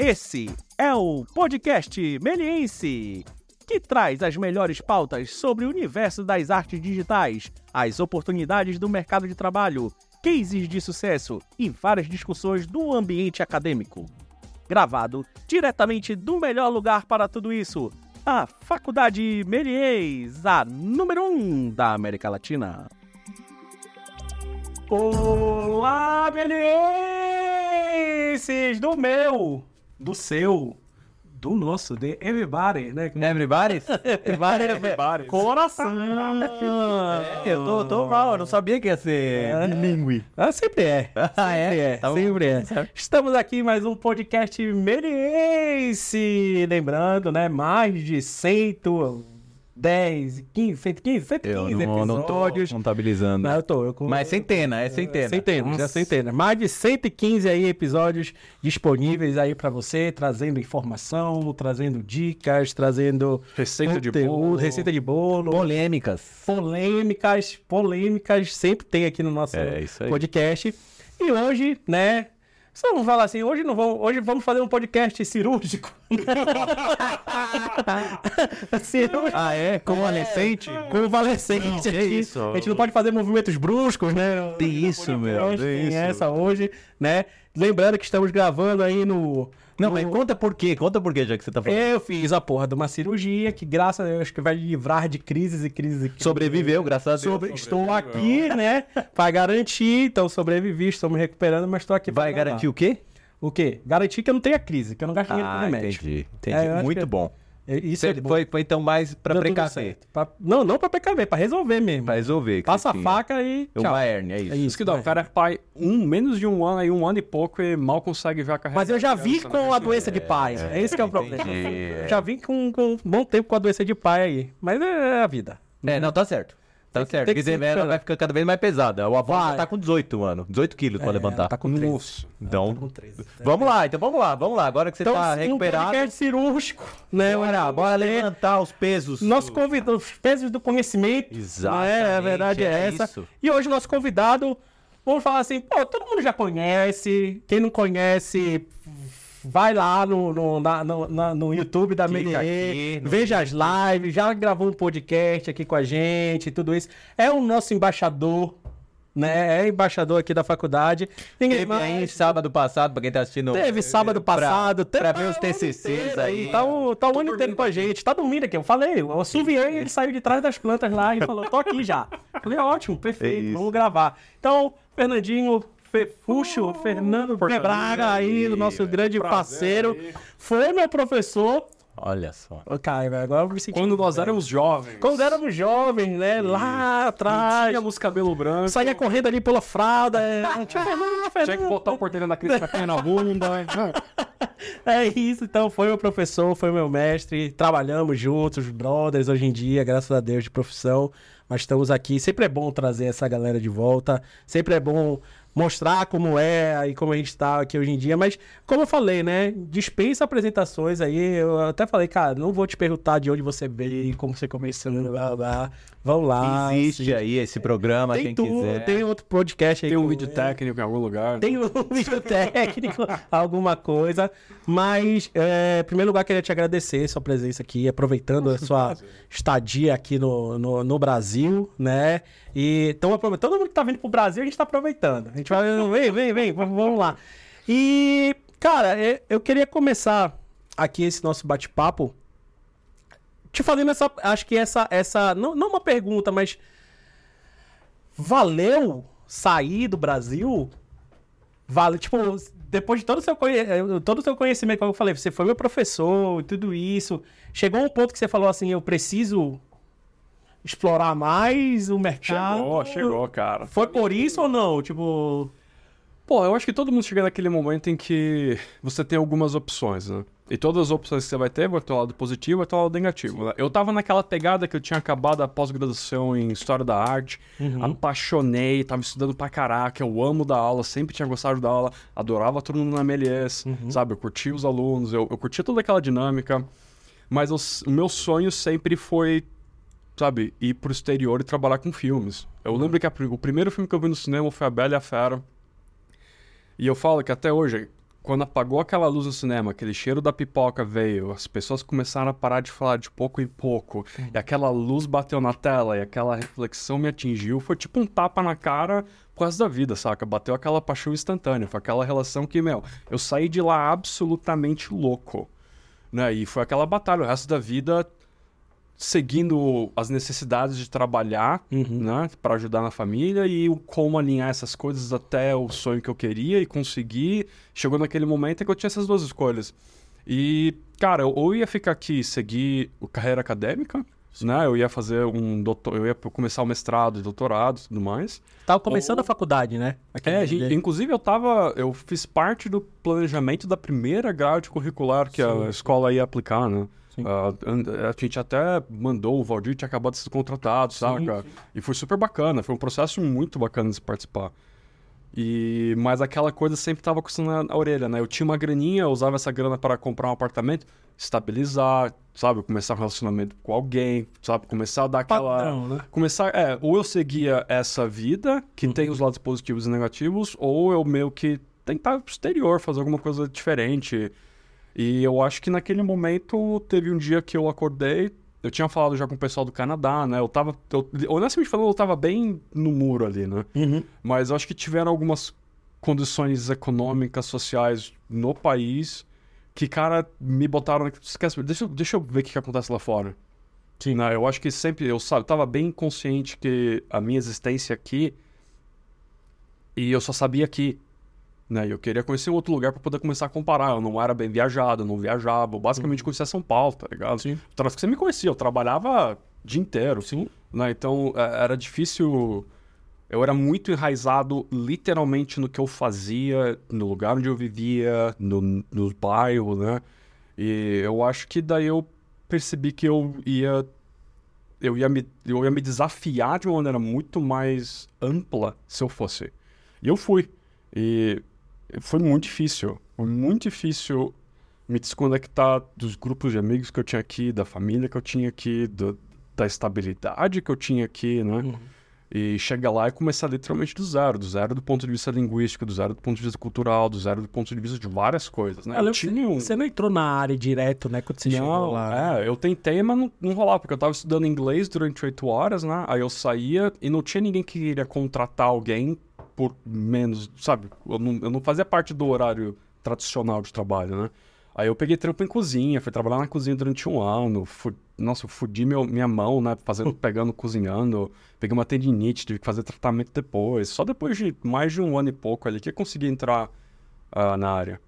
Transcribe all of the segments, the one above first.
Esse é o podcast Meliense, que traz as melhores pautas sobre o universo das artes digitais, as oportunidades do mercado de trabalho, cases de sucesso e várias discussões do ambiente acadêmico. Gravado diretamente do melhor lugar para tudo isso, a Faculdade Melies, a número 1 um da América Latina. Olá, Melienses! Do meu, do seu, do nosso, de everybody, né? Everybody? Everybody, Everybody. Coração! É, eu tô, tô mal, eu não sabia que ia ser bilíngue. Ah, sempre é. Ah, é? Sempre é. Tá bom. sempre é. Estamos aqui em mais um podcast Meliense. Lembrando, né? Mais de 110, 15, 115, 115 Eu não, não tô episódios. contabilizando. Não, eu tô. Eu, Mas centena, é centena. Centenas, Nossa. centenas. Mais de 115 aí episódios disponíveis aí pra você, trazendo informação, trazendo dicas, trazendo Receita de conteúdo, bolo. receita de bolo, Polêmicas. polêmicas, polêmicas, sempre tem aqui no nosso É, isso aí. podcast. E hoje, né, só vamos falar assim, hoje não vamos, hoje vamos fazer um podcast cirúrgico. cirúrgico. Ah, é? Convalescente? Convalescente Que aqui. isso? A gente não pode fazer movimentos bruscos, né? Tem isso, meu. Tem isso. essa hoje, né? Lembrando que estamos gravando aí no. Não, mas conta por quê? Conta por quê, já que você tá falando. Eu fiz a porra de uma cirurgia que, graças a Deus, que vai livrar de crises e crises e crises. Sobreviveu, graças a Deus. Sobre- estou aqui, né? Pra garantir, então sobrevivi, estou me recuperando, mas estou aqui pra Vai gravar. garantir o quê? O quê? Garantir que eu não tenha crise, que eu não gaste dinheiro com Ah, remédio. entendi. Entendi. É, eu acho Muito que- bom. É, Isso é Foi, foi, então mais tudo precaver. Pra- Não, não pra precaver, pra resolver mesmo. Pra resolver. Passa a faca e tchau. Uma hérnia, é isso. É Isso que dá, né? o cara é pai um, menos de um ano, aí um ano e pouco, e mal consegue ver a carreira. Mas eu já vi criança, com né? a doença de pai. É, esse que é o problema. é. Já vi com, com um bom tempo com a doença de pai aí. Mas é a vida. É, não, tá certo. Tá certo. tem que Porque ser ela vai ficar cada vez mais pesada. O avô Vai. tá com 18 anos. 18 quilos pra levantar. Tá com 13. Nossa. Então, Com 13. vamos lá, então vamos lá, vamos lá. Agora que você Então, tá um recuperado, podcast cirúrgico, né? bora, bora levantar os pesos. Nosso convidado, os pesos do conhecimento. Exatamente, não é? A verdade é, é essa. isso. E hoje nosso convidado, vamos falar assim, pô, todo mundo já conhece. Quem não conhece, vai lá no, no, na- no, na- no YouTube da no- veja as lives, já gravou um podcast aqui com a gente, tudo isso. É o nosso embaixador, né? É embaixador aqui da faculdade. Ninguém Teve aí mais. sábado passado, pra quem tá assistindo. Teve sábado passado. pra teve- ver os TCCs inteiro aí. Tá o, tá o ano inteiro com a gente. Tá dormindo aqui. Eu falei, o Suvian, ele saiu de trás das plantas lá e falou, tô aqui já. Falei, ótimo, É perfeito, isso. vamos gravar. Então, Fernandinho, Fefuxo, Fernando Braga aí, o nosso grande parceiro, aí. foi meu professor. Olha só. Velho, agora eu me senti... Quando nós éramos jovens. Quando éramos jovens, né? Lá atrás. Tínhamos cabelo branco. Saía correndo ali pela fralda. É... Tio Tinha que botar o porteiro na crise pra cair na bunda. É isso, então foi meu professor, foi meu mestre, trabalhamos juntos, brothers hoje em dia, graças a Deus, de profissão, mas estamos aqui. Sempre é bom trazer essa galera de volta, sempre é bom mostrar como é e como a gente tá aqui hoje em dia, mas como eu falei, né, dispensa apresentações aí, eu até falei, cara, não vou te perguntar de onde você veio, como você começou, blá, blá, blá. vamos lá. Existe aí esse programa, Tem quem tudo, quiser. tem outro podcast aí. Tem um com vídeo técnico em algum lugar. Tem um vídeo técnico, alguma coisa. Mas, é, em primeiro lugar, queria te agradecer sua presença aqui, aproveitando a sua estadia aqui no, no, no Brasil, né? E então, aproveitando, todo mundo que tá vindo pro Brasil, a gente tá aproveitando. A gente vai, vem, vem, vem, vamos lá. E, cara, eu queria começar aqui esse nosso bate-papo te fazendo essa, acho que essa, essa, não, não uma pergunta, mas valeu sair do Brasil? Vale, tipo, depois de todo o seu, eh, todo o seu conhecimento, como eu falei, você foi meu professor e tudo isso, chegou um ponto que você falou assim, eu preciso explorar mais o mercado. Chegou, chegou, cara. Foi por isso ou não? Tipo, Pô, eu acho que todo mundo chega naquele momento em que você tem algumas opções, né? E todas as opções que você vai ter, vai ter o lado positivo e vai ter o lado negativo. né? Eu tava naquela pegada que eu tinha acabado a pós-graduação em História da Arte, apaixonei, tava estudando pra caraca, eu amo dar aula, sempre tinha gostado da aula, adorava todo mundo na MLS, sabe? Eu curtia os alunos, eu, eu curtia toda aquela dinâmica, mas os- o meu sonho sempre foi sabe, ir pro exterior e trabalhar com filmes. Eu lembro que a o primeiro filme que eu vi no cinema foi A Bela e a Fera. E eu falo que até hoje, quando apagou aquela luz no cinema, aquele cheiro da pipoca veio, as pessoas começaram a parar de falar de pouco em pouco, e aquela luz bateu na tela e aquela reflexão me atingiu, foi tipo um tapa na cara por resto da vida, saca? Bateu aquela paixão instantânea, foi aquela relação que, meu, eu saí de lá absolutamente louco, né? E foi aquela batalha, o resto da vida seguindo as necessidades de trabalhar, Uhum. né, para ajudar na família e como alinhar essas coisas até o sonho que eu queria e conseguir. Chegou naquele momento em que eu tinha essas duas escolhas. E, cara, eu ou ia ficar aqui e seguir carreira acadêmica, né? Eu ia fazer um doutor, eu ia começar o mestrado, doutorado, e tudo mais. Tava começando Ou- a faculdade, né? Aqui É, gente, inclusive eu tava, eu fiz parte do planejamento da primeira grade curricular que Sim. a escola ia aplicar, né? Sim. Ah, an- a gente até mandou, o Valdir tinha acabado de ser contratado, saca? E foi super bacana, foi um processo muito bacana de se participar. E, mas aquela coisa sempre tava custando na, na orelha, né? Eu tinha uma graninha, eu usava essa grana para comprar um apartamento, estabilizar, sabe? Começar um relacionamento com alguém, sabe? Começar a dar aquela Padrão, né? começar, é, ou eu seguia essa vida, que Uhum. tem os lados positivos e negativos, ou eu meio que tentar pro exterior, fazer alguma coisa diferente. E eu acho que naquele momento teve um dia que eu acordei, eu tinha falado já com o pessoal do Canadá, né? Eu tava, eu, honestamente falando, eu tava bem no muro ali, né? Uhum. Mas eu acho que tiveram algumas condições econômicas, sociais no país que, cara, me botaram. Esquece, deixa, eu- deixa eu ver o que, que acontece lá fora. Sim. Né? Eu acho que sempre. Eu sabe, tava bem consciente que a minha existência aqui. E eu só sabia aqui. Né? Eu queria conhecer outro lugar para poder começar a comparar. Eu não era bem viajado, eu não viajava. Eu basicamente conhecia São Paulo, tá ligado? Uhum. Sim. Tanto que você me conhecia, eu trabalhava o dia inteiro. Sim. Né? Então é, era difícil. Eu era muito enraizado literalmente no que eu fazia, no lugar onde eu vivia, no, no bairro, né? E eu acho que daí eu percebi que eu ia. Eu ia, me, eu ia me desafiar de uma maneira muito mais ampla se eu fosse. E eu fui. E foi muito difícil. Foi muito difícil me desconectar dos grupos de amigos que eu tinha aqui, da família que eu tinha aqui, do, da estabilidade que eu tinha aqui, né? Uhum. E chegar lá e começar literalmente do zero, do zero do ponto de vista linguístico, do zero do ponto de vista cultural, do zero do ponto de vista de várias coisas, né? Eu lembro tinha um... Você não entrou na área direto, né? Quando você chegou Não, lá. né? é, eu tentei, mas não, não rolava, porque eu tava estudando inglês durante oito horas, né? Aí eu saía e não tinha ninguém que queria contratar alguém por menos, sabe? Eu não, eu não fazia parte do horário tradicional de trabalho, né? Aí eu peguei trampo em cozinha, fui trabalhar na cozinha durante um ano. fu- Nossa, eu fudi meu, minha mão, né? Fazendo, pegando, cozinhando. Peguei uma tendinite, tive que fazer tratamento depois. Só depois de mais de um ano e pouco ali que eu consegui entrar ah, na área.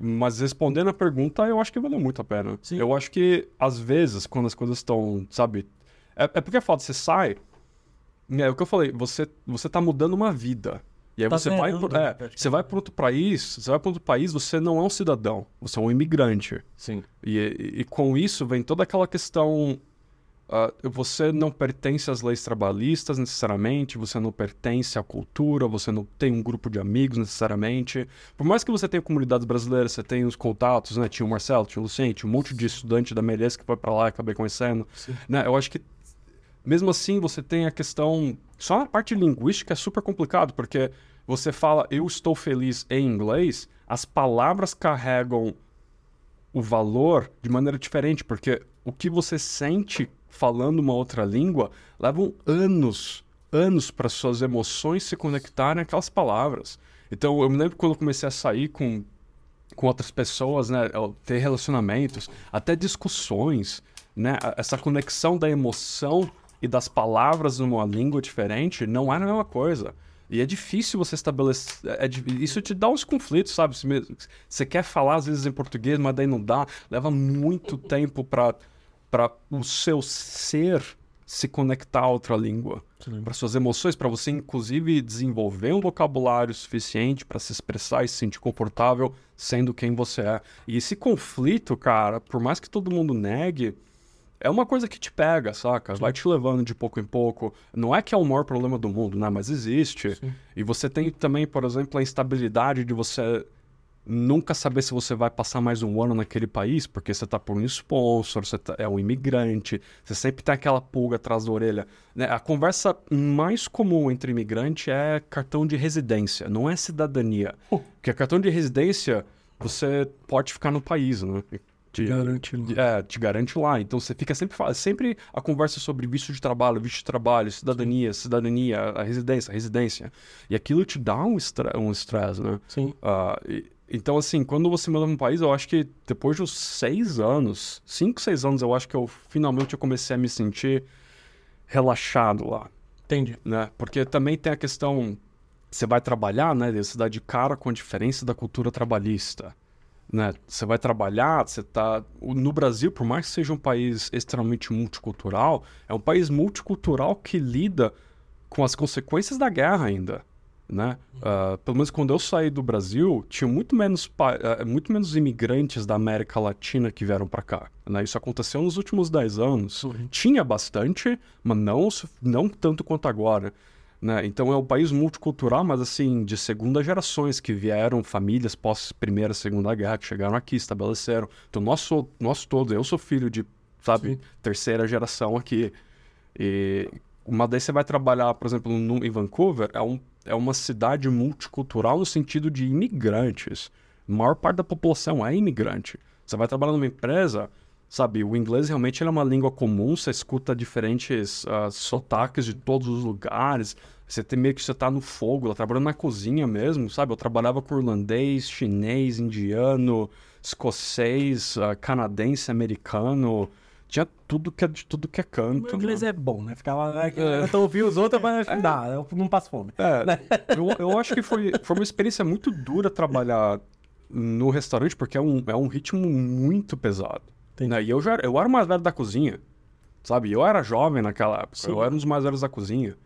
Mas respondendo a pergunta, eu acho que valeu muito a pena. Sim. Eu acho que, às vezes, quando as coisas estão, sabe... É, é porque é foda, você sai... É o que eu falei, você, você tá mudando uma vida. E aí Tá você vai, pro- é, praticamente. você vai para outro país, você vai para outro país, você não é um cidadão, você é um imigrante. Sim. E, e, e com isso vem toda aquela questão. ah, você não pertence às leis trabalhistas necessariamente, você não pertence à cultura, você não tem um grupo de amigos necessariamente. Por mais que você tenha comunidades brasileiras, você tem os contatos, né? Tinha o Marcelo, tinha o Luciente, tinha um monte de estudante da Melez que foi para lá e acabei conhecendo. Sim. Né? Eu acho que mesmo assim você tem a questão. Só na parte linguística é super complicado, porque você fala eu estou feliz em inglês, as palavras carregam o valor de maneira diferente, porque o que você sente falando uma outra língua levam anos, anos para suas emoções se conectarem àquelas palavras. Então eu me lembro quando eu comecei a sair com com outras pessoas, né, ter relacionamentos, até discussões, né, essa conexão da emoção e das palavras numa língua diferente não é a mesma coisa. E é difícil você estabelecer. é di- isso te dá uns conflitos, sabe? Você quer falar às vezes em português, mas daí não dá. Leva muito tempo para o seu ser se conectar a outra língua. Para suas emoções, para você inclusive desenvolver um vocabulário suficiente para se expressar e se sentir confortável sendo quem você é. E esse conflito, cara, por mais que todo mundo negue, é uma coisa que te pega, saca? Vai te levando de pouco em pouco. Não é que é o maior problema do mundo, né? Mas existe. E você tem também, por exemplo, a instabilidade de você nunca saber se você vai passar mais um ano naquele país, porque você tá por um sponsor, você tá- é um imigrante, você sempre tem aquela pulga atrás da orelha. né? A conversa mais comum entre imigrante é cartão de residência, não é cidadania. Porque cartão de residência você pode ficar no país, né? Te, Garante. é, te garante lá. Então você fica sempre sempre a conversa sobre visto de trabalho, visto de trabalho, cidadania, cidadania, a residência, a residência. E aquilo te dá um estre- um estresse, né? Sim. Ah, e- então, assim, quando você muda para um país, eu acho que depois dos seis anos, cinco, seis anos, eu acho que eu finalmente eu comecei a me sentir relaxado lá, Entendi. né? Porque também tem a questão, você vai trabalhar, né? Você dá de cara com a diferença da cultura trabalhista, né? Você vai trabalhar, você tá... No Brasil, por mais que seja um país extremamente multicultural, é um país multicultural que lida com as consequências da guerra ainda, né? Ah, pelo menos quando eu saí do Brasil, tinha muito menos, ah, muito menos imigrantes da América Latina que vieram para cá. Né? Isso aconteceu nos últimos 10 anos. Tinha bastante, mas não, não tanto quanto agora. Né? Então é um país multicultural, mas assim, de segunda gerações que vieram, famílias pós Primeira Segunda Guerra, que chegaram aqui, estabeleceram. Então nós, sou, nós todos, eu sou filho de, sabe, Sim. terceira geração aqui. E uma daí você vai trabalhar, por exemplo, no, em Vancouver, é, um, é uma cidade multicultural no sentido de imigrantes. A maior parte da população é imigrante. Você vai trabalhar numa empresa, sabe, o inglês realmente é uma língua comum, você escuta diferentes ah, sotaques de todos os lugares. Você tem meio que você tá no fogo, trabalhando na cozinha mesmo, sabe? Eu trabalhava com irlandês, chinês, indiano, escocês, ah, canadense, americano. Tinha tudo que é de tudo que é canto. O inglês né? é bom, né? Ficava lá, eu ouvi os outros, mas dá, eu não passo fome. É, eu, eu acho que foi, foi uma experiência muito dura trabalhar no restaurante, porque é um, é um ritmo muito pesado. Né? E eu já era- eu era o mais velho da cozinha, sabe? Eu era jovem naquela época, Sim. eu era um dos mais velhos da cozinha.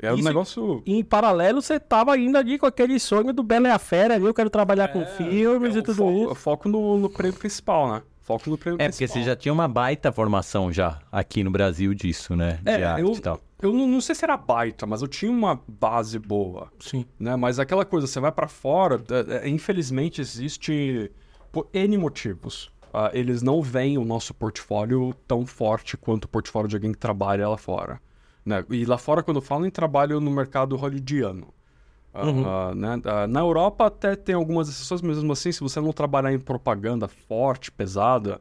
Era um Isso- negócio... E em paralelo, você tava ainda ali com aquele sonho do Bela e a Fera ali, eu quero trabalhar com filmes é e o tudo foco, isso. foco no, no prêmio principal, né? Foco no prêmio É, porque principal. você já tinha uma baita formação já aqui no Brasil disso, né? De É, arte eu, e tal. eu não, não sei se era baita, mas eu tinha uma base boa. Sim. né? Mas aquela coisa, você vai pra fora, é, é, infelizmente existe por N motivos. Ah, eles não veem o nosso portfólio tão forte quanto o portfólio de alguém que trabalha lá fora. Né? E lá fora, quando falo em trabalho no mercado hollywoodiano. Ah, Uhum. ah, né? Na Europa até tem algumas exceções, mas mesmo assim, se você não trabalhar em propaganda forte, pesada,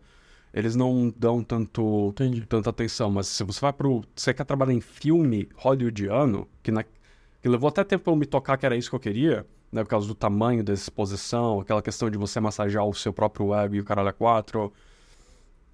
eles não dão tanto, Entendi. tanta atenção. Mas se você vai pro. Você quer trabalhar em filme hollywoodiano, que, na, que levou até tempo pra eu me tocar que era isso que eu queria, né? Por causa do tamanho da exposição, aquela questão de você massagear o seu próprio ego e o caralho a quatro.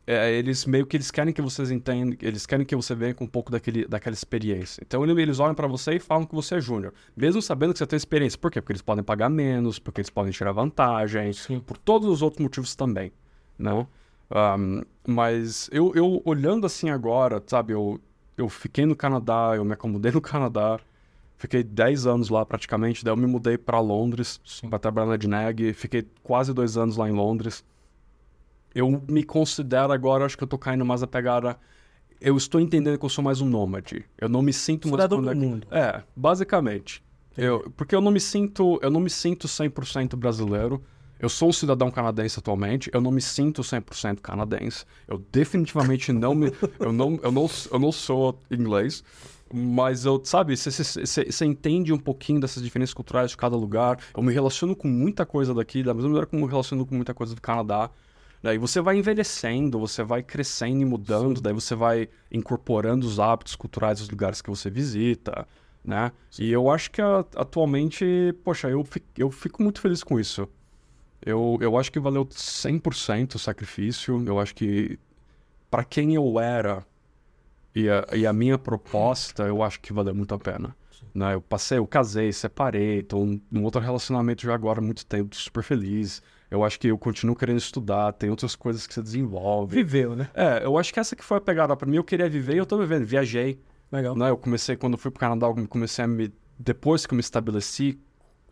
É, eles meio que eles querem que vocês entendam, eles querem que você venha com um pouco daquele, daquela experiência. Então ele- eles olham pra você e falam que você é júnior, mesmo sabendo que você tem experiência. Por quê? Porque eles podem pagar menos, porque eles podem tirar vantagem, Sim. por todos os outros motivos também, não? Ahm, mas eu, eu olhando assim agora, sabe, eu, eu fiquei no Canadá, eu me acomodei no Canadá, fiquei 10 anos lá praticamente, daí eu me mudei pra Londres pra trabalhar na Dineg, fiquei quase dois anos lá em Londres. Eu me considero agora, acho que eu tô caindo mais a pegada. Eu estou entendendo que eu sou mais um nômade. Eu não me sinto mais Cidadão do conec- mundo. É, basicamente. Eu, porque eu não me sinto, eu não me sinto 100% brasileiro. Eu sou um cidadão canadense atualmente, eu não me sinto 100% canadense. Eu definitivamente não me eu não eu não eu não sou inglês. Mas eu, sabe, você entende um pouquinho dessas diferenças culturais de cada lugar. Eu me relaciono com muita coisa daqui, da mesma maneira como eu me relaciono com muita coisa do Canadá. Daí você vai envelhecendo, você vai crescendo e mudando, daí você vai incorporando os hábitos culturais dos lugares que você visita, né? E eu acho que a- atualmente, poxa, eu, fi- eu fico muito feliz com isso. Eu, eu acho que valeu 100% o sacrifício. Eu acho que para quem eu era e a, e a minha proposta, eu acho que valeu muito a pena. Né? Eu passei, eu casei, separei, tô num outro relacionamento já agora há muito tempo, super feliz. Eu acho que eu continuo querendo estudar, tem outras coisas que você desenvolve. Viveu, né? É, eu acho que essa que foi a pegada pra mim. Eu queria viver e eu tô vivendo. Viajei, Legal. né? Eu comecei, quando eu fui pro Canadá, eu comecei a me... Depois que eu me estabeleci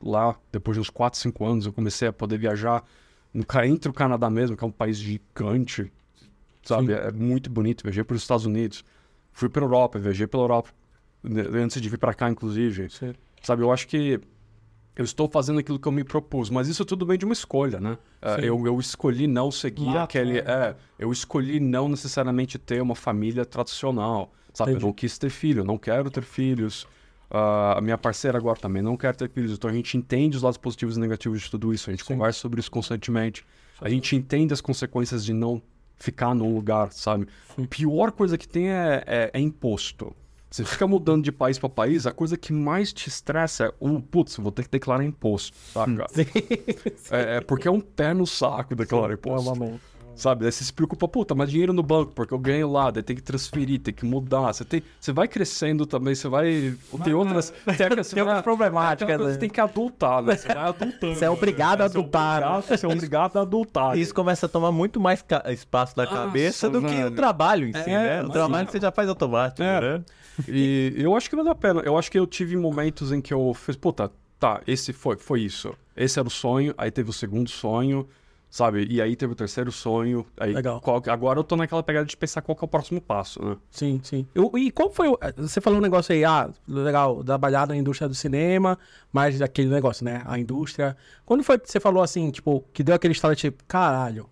lá, depois de uns 4, 5 anos, eu comecei a poder viajar no, entre o Canadá mesmo, que é um país gigante, sabe? Sim. É muito bonito. Viajei para os Estados Unidos, fui pra Europa, viajei pela Europa, né, antes de vir pra cá, inclusive. Sim. Sabe, eu acho que eu estou fazendo aquilo que eu me propus, mas isso tudo vem de uma escolha, né? É, Sim. eu, eu escolhi não seguir Lá aquele. atrás. É, eu escolhi não necessariamente ter uma família tradicional, sabe? Entendi. Eu não quis ter filho, não quero ter filhos. Ah, a minha parceira agora também não quer ter filhos, então a gente entende os lados positivos e negativos de tudo isso, a gente conversa sobre isso constantemente, a gente entende as consequências de não ficar num lugar, sabe? A pior coisa que tem é, é- é imposto. Você fica mudando de país para país, a coisa que mais te estressa é, um, putz, vou ter que declarar imposto, saca? É, é porque é um pé no saco declarar imposto. Normalmente. Sabe? Daí você se preocupa, puta, mas dinheiro no banco, porque eu ganho lá, daí tem que transferir, tem que mudar. Você, tem, você vai crescendo também, você vai. Tem outras. Tem, você Tem outras vai- problemáticas, tem né? Você tem que adultar, né? Você vai adultando. Você é obrigado a Você é adultar. obrigado- Você é obrigado a adultar. Isso começa a tomar muito mais espaço da cabeça do que o trabalho em si, É, né? O imagina. trabalho você já faz automático, É. né? E eu acho que valeu a pena. Eu acho que eu tive momentos em que eu fiz, puta, tá, esse foi, foi isso. Esse era o sonho, aí teve o segundo sonho, sabe? E aí teve o terceiro sonho. Aí Legal. qual- agora eu tô naquela pegada de pensar qual que é o próximo passo, né? Sim, sim. Eu- e qual foi. o- Você falou um negócio aí, ah, legal, trabalhar na indústria do cinema, mas daquele negócio, né? A indústria. Quando foi que você falou assim, tipo, que deu aquele estado tipo, caralho,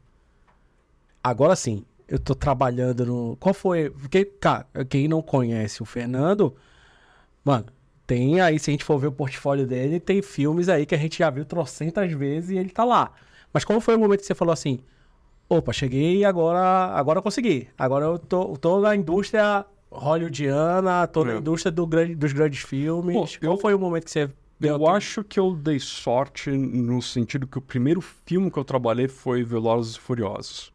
agora sim, eu tô trabalhando no. Qual foi? Porque, cara, quem não conhece o Fernando, mano. Tem aí, se a gente for ver o portfólio dele, tem filmes aí que a gente já viu trocentas vezes e ele tá lá. Mas qual foi o momento que você falou assim, opa, cheguei e agora, agora eu consegui. Agora eu tô, tô na indústria hollywoodiana, tô na É. indústria do grande, dos grandes filmes. Pô, Qual eu- foi o momento que você deu Eu acho que eu dei sorte no sentido que o primeiro filme que eu trabalhei foi Velozes e Furiosos.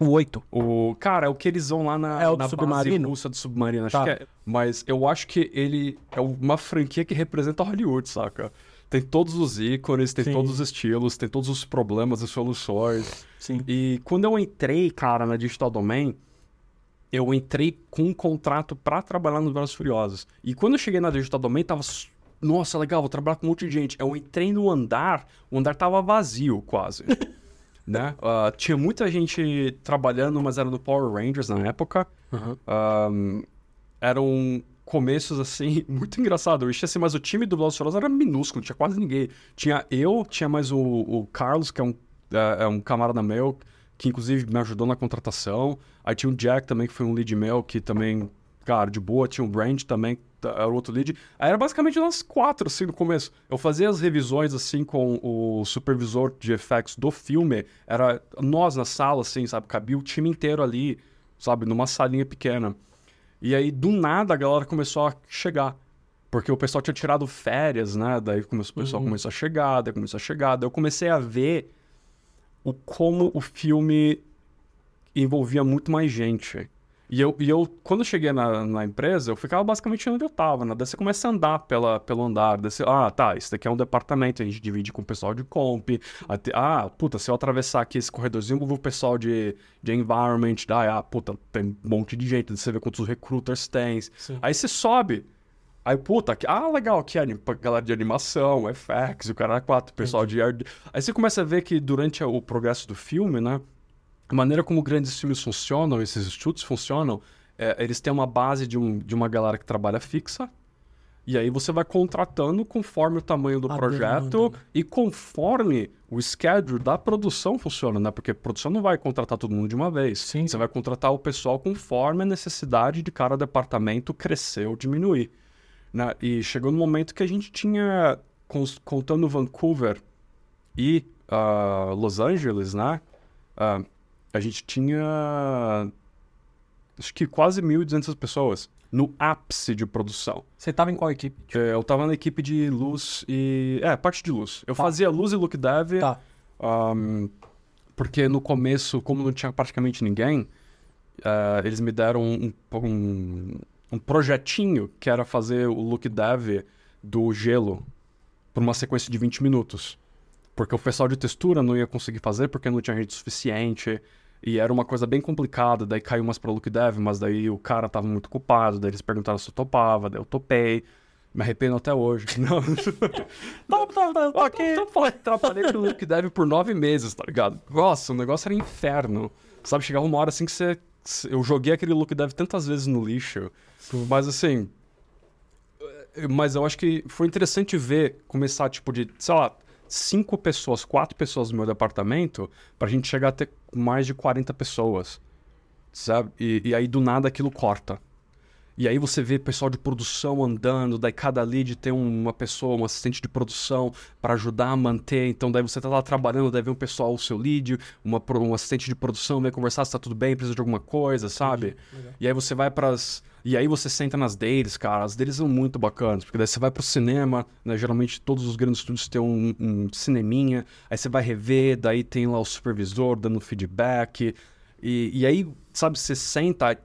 o 8? O, cara, é o que eles vão lá na, É o na submarino? russa do submarino, acho Tá. que é. Mas eu acho que ele é uma franquia que representa Hollywood, saca? Tem todos os ícones, tem Sim. todos os estilos, tem todos os problemas e soluções. Sim. E quando eu entrei, cara, na Digital Domain, eu entrei com um contrato pra trabalhar nos e Furiosos. E quando eu cheguei na Digital Domain, tava... Nossa, legal, vou trabalhar com um monte de gente. Eu entrei no andar, o andar tava vazio, quase. né? Ah, tinha muita gente trabalhando, mas era no Power Rangers na época. Aham. Ahn, eram começos assim, muito engraçado. Eu achei assim, mas o time do Velozes era minúsculo, tinha quase ninguém. Tinha eu, tinha mais o, o Carlos, que é um, é, é um camarada meu, que inclusive me ajudou na contratação. Aí tinha o Jack também, que foi um lead meu, que também, cara, de boa. Tinha o Brand também, que era outro lead. Aí era basicamente nós quatro, assim, no começo. Eu fazia as revisões, assim, com o supervisor de effects do filme. Era nós na sala, assim, sabe? Cabia o time inteiro ali, sabe? Numa salinha pequena. E aí, do nada, a galera começou a chegar. Porque o pessoal tinha tirado férias, né? Daí o pessoal começou a chegar, daí começou a chegar. Daí eu comecei a ver o como o filme envolvia muito mais gente. E eu, e eu quando eu cheguei na, na empresa, eu ficava basicamente onde eu tava, né? Daí você começa a andar pela, pelo andar. Daí você, ah, tá, isso daqui é um departamento, a gente divide com o pessoal de comp. Até, ah, puta, se eu atravessar aqui esse corredorzinho, eu vou ver o pessoal de, de environment. Daí, ah, puta, tem um monte de gente. Daí você vê quantos recruiters tem. Sim. Aí você sobe. Aí, puta, aqui, ah, legal, aqui é galera de animação, FX, o cara é quatro, pessoal de art. Aí você começa a ver que durante o progresso do filme, né? A maneira como grandes filmes funcionam, esses estudos funcionam, é, eles têm uma base de, um, de uma galera que trabalha fixa. E aí você vai contratando conforme o tamanho do projeto né? e conforme o schedule da produção funciona, né? Porque a produção não vai contratar todo mundo de uma vez. Sim. Você vai contratar o pessoal conforme a necessidade de cada departamento crescer ou diminuir. Né? E chegou no momento que a gente tinha, contando Vancouver e ah, Los Angeles, né? Ah, a gente tinha acho que quase 1.200 pessoas no ápice de produção. Você tava em qual equipe? É, Eu tava na equipe de luz e. É, parte de luz. Eu fazia luz e look dev. Tá. Ahn, porque no começo, como não tinha praticamente ninguém, eh, eles me deram um, um, um projetinho que era fazer o look dev do gelo por uma sequência de 20 minutos. Porque o pessoal de textura não ia conseguir fazer porque não tinha gente suficiente. E era uma coisa bem complicada, daí caiu umas pra look dev, mas daí o cara tava muito ocupado, daí eles perguntaram se eu topava, daí eu topei. Me arrependo até hoje. Não. Tá, tá, tá, falei, trabalhei pro Look Dev por nove meses, tá ligado? Nossa, o negócio era inferno. Sabe, chegava uma hora assim que você. Eu joguei aquele Look Dev tantas vezes no lixo. Mas assim. eh, Mas eu acho que foi interessante ver começar, tipo, de, sei lá, cinco pessoas, quatro pessoas no meu departamento, pra gente chegar a ter mais de 40 pessoas. Sabe? E, e aí do nada aquilo corta. E aí você vê pessoal de produção andando, daí cada lead tem uma pessoa, um assistente de produção para ajudar a manter. Então daí você tá lá trabalhando, daí vem um pessoal, o seu lead, uma, um assistente de produção, vem conversar se tá tudo bem, precisa de alguma coisa, sabe? E aí você vai pras. E aí você senta nas deles, cara. As deles são muito bacanas, porque daí você vai pro cinema, né? Geralmente todos os grandes estúdios têm um, um cineminha, aí você vai rever, daí tem lá o supervisor dando feedback. E, e aí, sabe, você senta.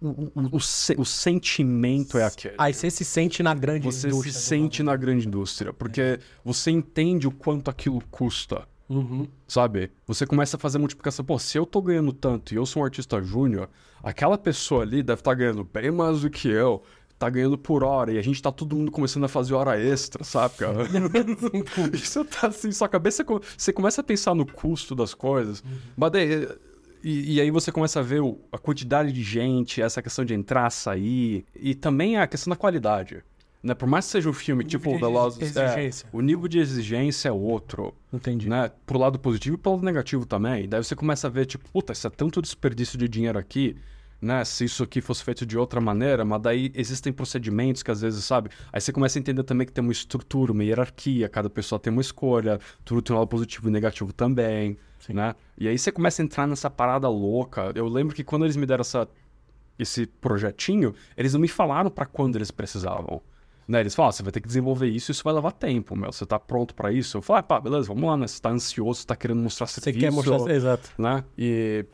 O, o, o, se- sentimento é aquele. Aí você se sente na grande Você se indústria do sente na grande indústria, porque você entende o quanto aquilo custa, Uhum. sabe? Você começa a fazer multiplicação. Pô, se eu tô ganhando tanto e eu sou um artista júnior, aquela pessoa ali deve estar ganhando bem mais do que eu. Tá ganhando por hora e a gente tá todo mundo começando a fazer hora extra, sabe, cara? você tá assim, sua cabeça. Você começa a pensar no custo das coisas, mas daí. E, e aí você começa a ver o- a quantidade de gente, essa questão de entrar, sair, e também a questão da qualidade. Né? Por mais que seja um filme tipo de Velozes... é, o nível de exigência é outro Entendi. né? Pro lado positivo e pro lado negativo também. E daí você começa a ver, tipo, puta, isso é tanto desperdício de dinheiro aqui, né? Se isso aqui fosse feito de outra maneira, mas daí existem procedimentos que às vezes, sabe? Aí você começa a entender também que tem uma estrutura, uma hierarquia, cada pessoa tem uma escolha, tudo tem um lado positivo e negativo também, né? E aí você começa a entrar nessa parada louca. Eu lembro que quando eles me deram essa, esse projetinho, eles não me falaram pra quando eles precisavam. Né, eles falam, ah, você vai ter que desenvolver isso, isso vai levar tempo, meu. Você tá pronto pra isso? Eu falo, ah, pá, beleza, vamos lá, né? Você tá ansioso, você tá querendo mostrar Você serviço. quer mostrar. Exato. Né? E,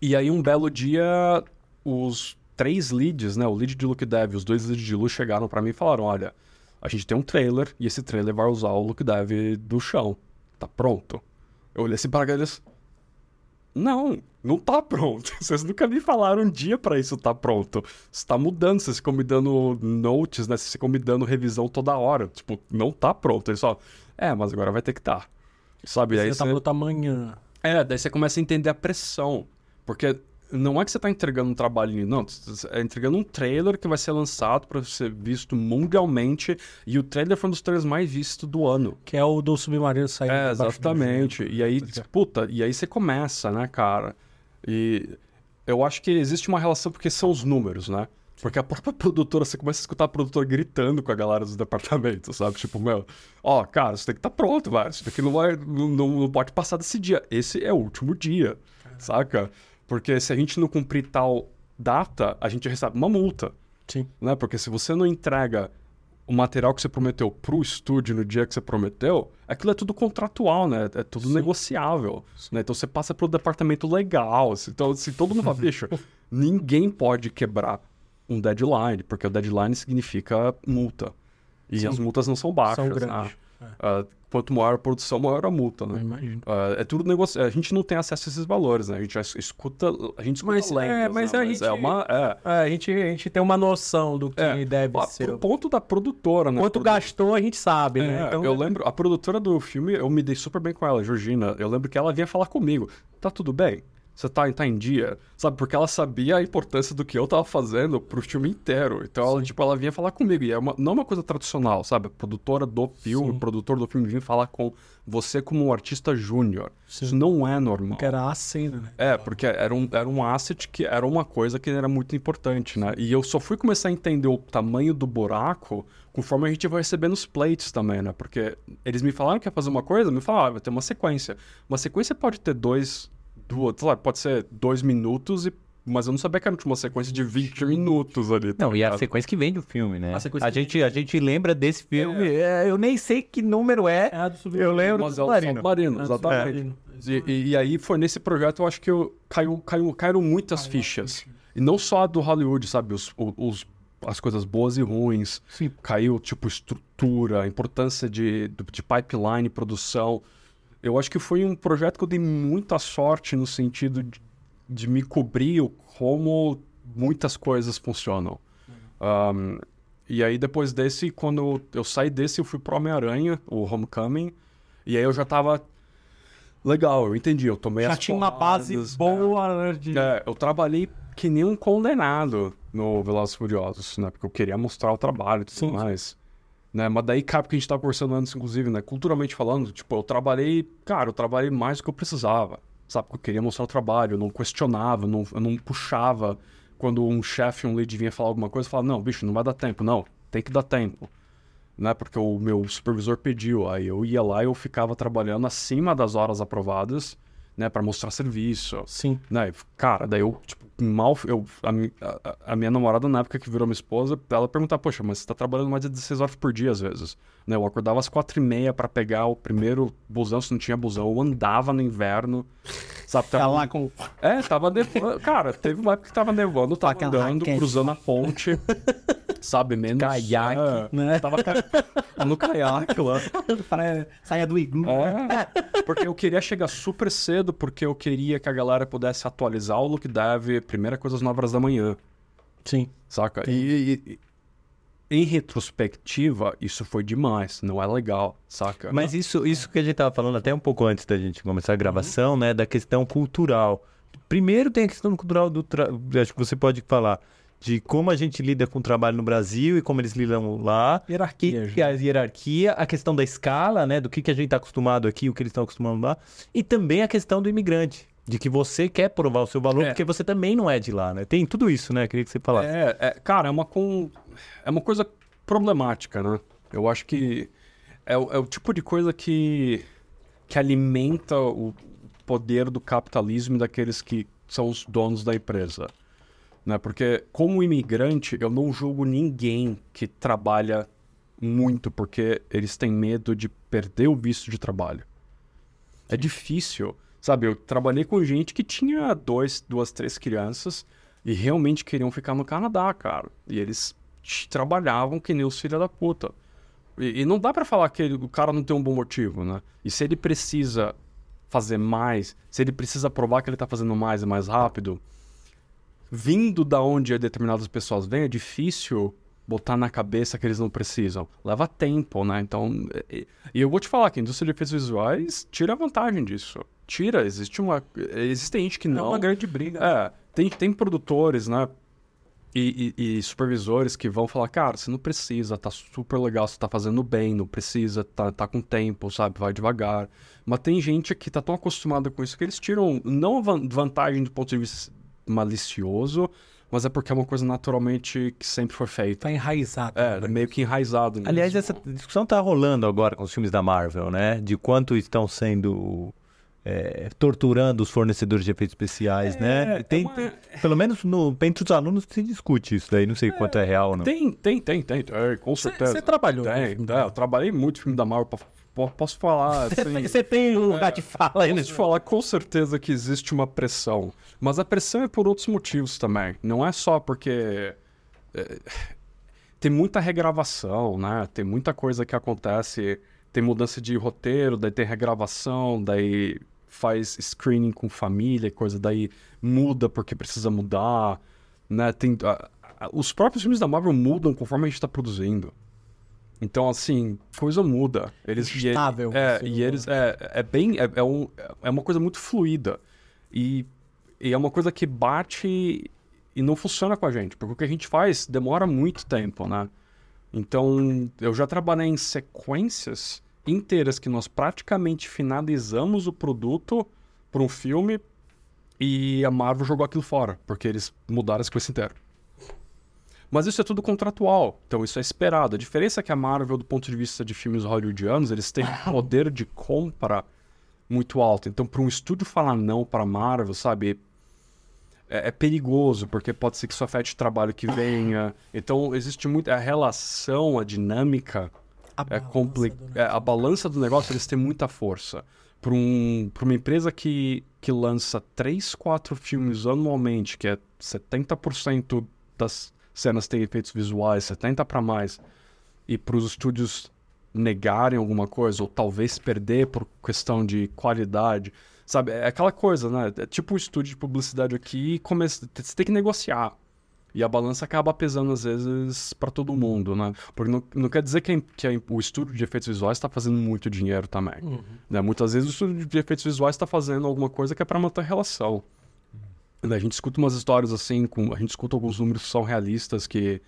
e aí, um belo dia, os três leads, né? O lead de Look Dev e os dois leads de Lu chegaram pra mim e falaram, olha, a gente tem um trailer e esse trailer vai usar o Look Dev do chão. Tá pronto? Eu olhei assim para eles... Não, não tá pronto. Vocês nunca me falaram um dia pra isso tá pronto. Isso tá mudando, vocês ficam me dando notes, né? Vocês ficam me dando revisão toda hora. Tipo, não tá pronto. Eles só, é, mas agora vai ter que tá. Sabe? Aí Você tá você- pronto amanhã. é, daí você começa a entender a pressão. Porque não é que você tá entregando um trabalhinho, não. Você é entregando um trailer que vai ser lançado para ser visto mundialmente. E o trailer foi um dos trailers mais vistos do ano. Que é o do submarino saindo. É, exatamente. E aí, Tá ligado? puta, e aí você começa, né, cara? E eu acho que existe uma relação porque são os números, né? Porque a própria produtora, você começa a escutar a produtora gritando com a galera dos departamentos, sabe? Tipo, meu, ó, cara, isso tem que estar pronto, velho. Isso daqui não, vai, não, não, não pode passar desse dia. Esse é o último dia, saca? Porque se a gente não cumprir tal data, a gente recebe uma multa Sim. né? Porque se você não entrega o material que você prometeu pro estúdio no dia que você prometeu, aquilo é tudo contratual, né? É tudo negociável, né? Então você passa pro departamento legal, assim, então se todo mundo fala, bicho, ninguém pode quebrar um deadline, porque o deadline significa multa. E Sim. as multas não são baixas, São grandes. Ah, quanto maior a produção, maior a multa, né? Eu imagino. Ah, é tudo negócio. A gente não tem acesso a esses valores, né? A gente escuta, a gente escuta Mas, é, lendas, mas né? a mas é gente- uma é, É, a, gente, a gente tem uma noção do que é, deve Ah, ser. Pro ponto da produtora, né? Quanto Produ- gastou, a gente sabe, né? É, Então, eu lembro, a produtora do filme, eu me dei super bem com ela, Georgina. Eu lembro que ela vinha falar comigo. Tá tudo bem? Você tá, tá em dia? Sabe? Porque ela sabia a importância do que eu tava fazendo pro filme inteiro. Então, ela, tipo, ela vinha falar comigo. E é uma, não é uma coisa tradicional, sabe? A produtora do filme, Sim. o produtor do filme vinha falar com você como um artista júnior. Isso não é normal. que era a cena, né? É, porque era um, era um asset que era uma coisa que era muito importante, né? E eu só fui começar a entender o tamanho do buraco conforme a gente vai recebendo os plates também, né? Porque eles me falaram que ia fazer uma coisa, me falaram, ah, vai ter uma sequência. Uma sequência pode ter dois, duas, sei lá, pode ser dois minutos, e, mas eu não sabia que era uma sequência de 20 minutos ali. tá Não, e a ligado? sequência que vem do filme, né? A A, que gente, a gente lembra desse filme, é, eu nem sei que número é. É a do Eu lembro do Mas é o submarino. submarino, exatamente. E, e- e aí foi nesse projeto, eu acho que eu, caiu, caiu, caíram muitas fichas. E não só a do Hollywood, sabe? Os, os, as coisas boas e ruins. Sim. Caiu, tipo, estrutura, a importância de, do- de pipeline, produção. Eu acho que foi um projeto que eu dei muita sorte no sentido de, de me cobrir como muitas coisas funcionam. Um, e aí, depois desse, quando eu saí desse, eu fui pro Homem-Aranha, o Homecoming. E aí eu já tava. Legal, eu entendi. Eu tomei Já as tinha uma base porradas, boa, né? De... é, eu trabalhei que nem um condenado no Velozes Furiosos, né? Porque eu queria mostrar o trabalho e tudo Sim. mais. Né? Mas daí cabe que a gente tava conversando antes, inclusive, né? Culturalmente falando, tipo, eu trabalhei... Cara, eu trabalhei mais do que eu precisava, sabe? Porque eu queria mostrar o trabalho, eu não questionava, não, eu não puxava quando um chefe, um lead vinha falar alguma coisa, eu falava, não, bicho, não vai dar tempo. Não, tem que dar tempo. Né? Porque o meu supervisor pediu. Aí eu ia lá e eu ficava trabalhando acima das horas aprovadas, né? para mostrar serviço. Sim. Né? Cara, daí eu, tipo, mal. Eu, a, a- a minha namorada, na época que virou minha esposa, ela perguntava, poxa, mas você tá trabalhando mais de 16 horas por dia às vezes. Né? Eu acordava às quatro e meia pra pegar o primeiro busão, se não tinha busão. Eu andava no inverno. Sabe? Tá Tava- lá com. É, tava nevando. Cara, teve uma época que tava nevando, tava aquela andando, raquete. cruzando a ponte. Sabe, menos. Caiaque, é, né? Tava ca- no caiaque lá. Para- Saia do iglu. É, porque eu queria chegar super cedo, porque eu queria que a galera pudesse atualizar o look dev, primeira coisa às 9 horas da manhã, Sim. saca? E, e- e- em retrospectiva, isso foi demais, não é legal, saca? Mas isso, isso que a gente tava falando até um pouco antes da gente começar a gravação, né? Da questão cultural. Primeiro tem a questão cultural do... Tra... Acho que você pode falar de como a gente lida com o trabalho no Brasil e como eles lidam lá. Hierarquia. E a hierarquia, a questão da escala, né? Do que, que a gente está acostumado aqui, o que eles estão acostumados lá. E também a questão do imigrante. De que você quer provar o seu valor, É. porque você também não é de lá, né? Tem tudo isso, né? Queria que você falasse. É, é, cara, é uma, com... é uma coisa problemática, né? Eu acho que é, é o tipo de coisa que, que alimenta o poder do capitalismo daqueles que são os donos da empresa. Né? Porque, como imigrante, eu não julgo ninguém que trabalha muito porque eles têm medo de perder o visto de trabalho. É difícil. Sabe, eu trabalhei com gente que tinha dois, duas, três crianças e realmente queriam ficar no Canadá, cara. E eles trabalhavam que nem os filhos da puta. E, e não dá pra falar que ele- o cara não tem um bom motivo, né? E se ele precisa fazer mais, se ele precisa provar que ele tá fazendo mais e mais rápido, vindo da onde determinadas pessoas vêm, é difícil botar na cabeça que eles não precisam. Leva tempo, né? Então, e, e eu vou te falar que a indústria de efeitos visuais tira vantagem disso. Tira, existe uma... Existe gente que É não... uma grande briga. É, tem, tem produtores, né? E, e- e supervisores que vão falar, cara, você não precisa, tá super legal, você tá fazendo bem, não precisa, tá, tá com tempo, sabe? Vai devagar. Mas tem gente que tá tão acostumada com isso que eles tiram, não van- vantagem do ponto de vista malicioso, mas é porque é uma coisa naturalmente que sempre foi feita. Tá enraizado. É, meio que enraizado. nisso. Aliás, essa discussão tá rolando agora com os filmes da Marvel, né? De quanto estão sendo é, torturando os fornecedores de efeitos especiais, né? Tem, uma- Pelo menos no, entre os alunos se discute isso daí. Não sei quanto é real ou não. Tem, tem, tem, tem, tem, com certeza. Você trabalhou. Tem, é, eu trabalhei muito filme da Marvel, po- po- posso falar. assim, Você tem um lugar de fala aí Posso te falar com certeza que existe uma pressão. Mas a pressão é por outros motivos também. Não é só porque. é, tem muita regravação, né? Tem muita coisa que acontece. Tem mudança de roteiro, daí tem regravação, daí faz screening com família, e coisa, daí muda porque precisa mudar, né? Tem, a- a- os próprios filmes da Marvel mudam conforme a gente tá produzindo. Então, assim, coisa muda. Eles, e- É, assim, e eles. É, é bem. É, é, um, é uma coisa muito fluida. E, e é uma coisa que bate e não funciona com a gente. Porque o que a gente faz demora muito tempo, né? Então, eu já trabalhei em sequências inteiras que nós praticamente finalizamos o produto para um filme e a Marvel jogou aquilo fora, porque eles mudaram a sequência inteira. Mas isso é tudo contratual, então isso é esperado. A diferença é que a Marvel, do ponto de vista de filmes hollywoodianos, eles têm um poder de compra muito alto. Então, para um estúdio falar não para a Marvel, sabe, é, é perigoso, porque pode ser que isso afete o trabalho que venha. Então, existe muito. A relação, a dinâmica A é balança complicada. do a balança do negócio, eles têm muita força. Para um, pra uma empresa que, que lança 3, 4 filmes anualmente, que é 70% das cenas têm efeitos visuais, 70% para mais, e para os estúdios negarem alguma coisa, ou talvez perder por questão de qualidade, sabe? É aquela coisa, né? É tipo um estúdio de publicidade aqui, começa, você tem que negociar. E a balança acaba pesando, às vezes, para todo mundo, né? Porque não, não quer dizer que, que o estúdio de efeitos visuais está fazendo muito dinheiro também. Né? Muitas vezes o estúdio de efeitos visuais está fazendo alguma coisa que é para manter a relação. Né? A gente escuta umas histórias assim, com, a gente escuta alguns números que são realistas que,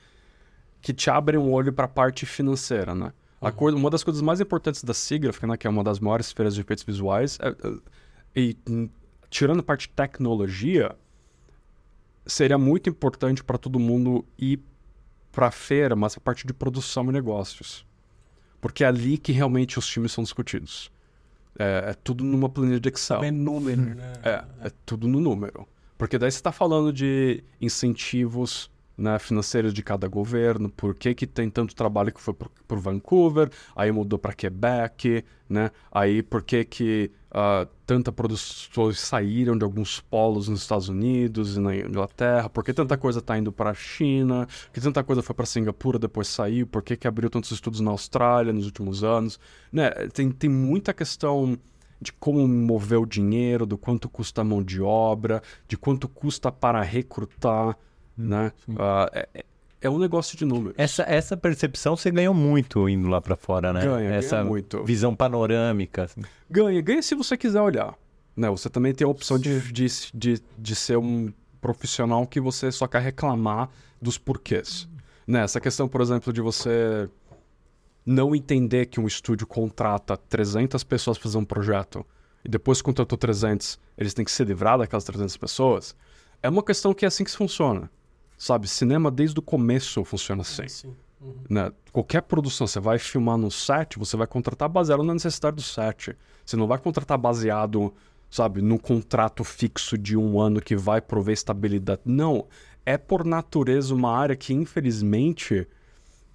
que te abrem um olho para a parte financeira, né? A coisa, uma das coisas mais importantes da SIGGRAPH, né, que é uma das maiores feiras de efeitos visuais, é- é- e hum, tirando a parte de tecnologia, seria muito importante para todo mundo ir para a feira, mas a parte de produção e negócios. Porque é ali que realmente os times são discutidos. É, é tudo numa planilha de Excel. É número, né? É, é tudo no número. Porque daí você está falando de incentivos né, financeiros de cada governo, por que, que tem tanto trabalho que foi por Vancouver, aí mudou para Quebec, né? Aí por que que uh, tanta produções saíram de alguns polos nos Estados Unidos e na Inglaterra, por que tanta coisa está indo para a China, que tanta coisa foi para Singapura depois saiu, por que que abriu tantos estudos na Austrália nos últimos anos, né? Tem, tem muita questão de como mover o dinheiro, do quanto custa a mão de obra, de quanto custa para recrutar, hum, né? Uh, é, é um negócio de números. Essa, essa percepção você ganhou muito indo lá para fora, né? Ganha, essa ganha muito. visão panorâmica. Assim. Ganha, ganha se você quiser olhar. Né? Você também tem a opção de, de, de, de ser um profissional que você só quer reclamar dos porquês. Né? Essa questão, por exemplo, de você não entender que um estúdio contrata 300 pessoas para fazer um projeto e depois contratou 300, eles têm que se livrar daquelas 300 pessoas, é uma questão que é assim que se funciona. Sabe, cinema desde o começo funciona assim. Sim. Uhum. Né? Qualquer produção, você vai filmar no set, você vai contratar baseado na necessidade do set. Você não vai contratar baseado, sabe, no contrato fixo de um ano que vai prover estabilidade. Não. É por natureza uma área que, infelizmente,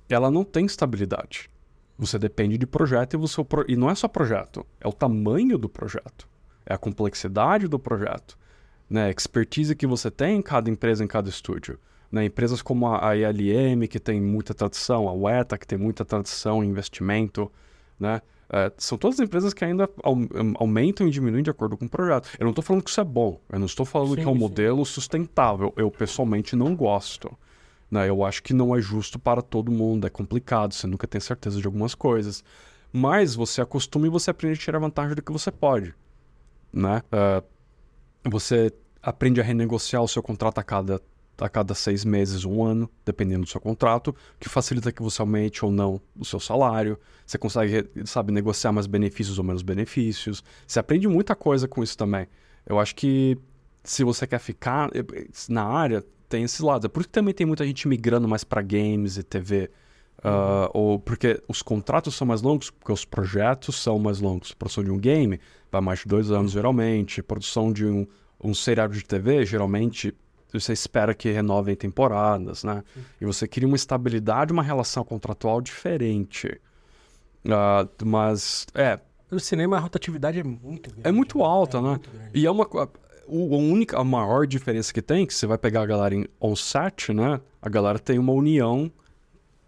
ela não tem estabilidade. Você depende de projeto e, você, e não é só projeto, é o tamanho do projeto, é a complexidade do projeto, né? a expertise que você tem em cada empresa, em cada estúdio. Né? Empresas como a ILM, que tem muita tradição, a UETA, que tem muita tradição em investimento, né? É, são todas empresas que ainda aumentam e diminuem de acordo com o projeto. Eu não estou falando que isso é bom, eu não estou falando sim, que é um sim. modelo sustentável. Eu pessoalmente não gosto. Né? Eu acho que não é justo para todo mundo, é complicado, você nunca tem certeza de algumas coisas. Mas você acostuma e você aprende a tirar vantagem do que você pode. Né? Uh, você aprende a renegociar o seu contrato a cada, a cada seis meses, um ano, dependendo do seu contrato, que facilita que você aumente ou não o seu salário. Você consegue, sabe, negociar mais benefícios ou menos benefícios. Você aprende muita coisa com isso também. Eu acho que se você quer ficar eh, na área, tem esse lado. É por isso que também tem muita gente migrando mais para games e TV. Uh, uhum. ou porque os contratos são mais longos, porque os projetos são mais longos. Produção de um game vai mais de dois anos, geralmente. Produção de um, um seriado de TV, geralmente, você espera que renovem temporadas, né? E você cria uma estabilidade, uma relação contratual diferente. Uh, mas, é... No cinema, a rotatividade é muito grande. É muito alta, é né? Muito e é uma o, a única, a maior diferença que tem, que você vai pegar a galera em on-set, né? A galera tem uma união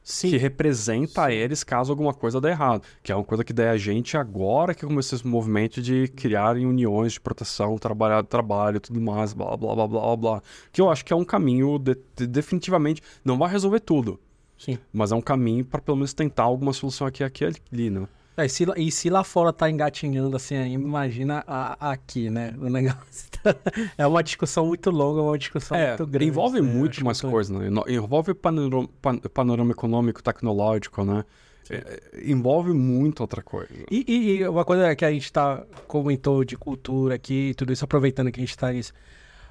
Sim. que representa Sim. eles caso alguma coisa dê errado. Que é uma coisa que daí a gente agora que começou esse movimento de criarem uniões de proteção, trabalhar trabalho tudo mais, blá, blá, blá, blá, blá. Que eu acho que é um caminho, de, de, definitivamente, não vai resolver tudo. Sim. Mas é um caminho para pelo menos tentar alguma solução aqui, aqui ali, né? É, e, se, e se lá fora tá engatinhando assim, imagina a, aqui, né? O negócio tá, é uma discussão muito longa, uma discussão é, muito grande. Envolve né? muito mais coisas, né? Envolve panorama, panorama econômico, tecnológico, né? É, envolve muito outra coisa. E, e, e, uma coisa que a gente tá, comentou de cultura aqui, tudo isso, aproveitando que a gente tá nisso.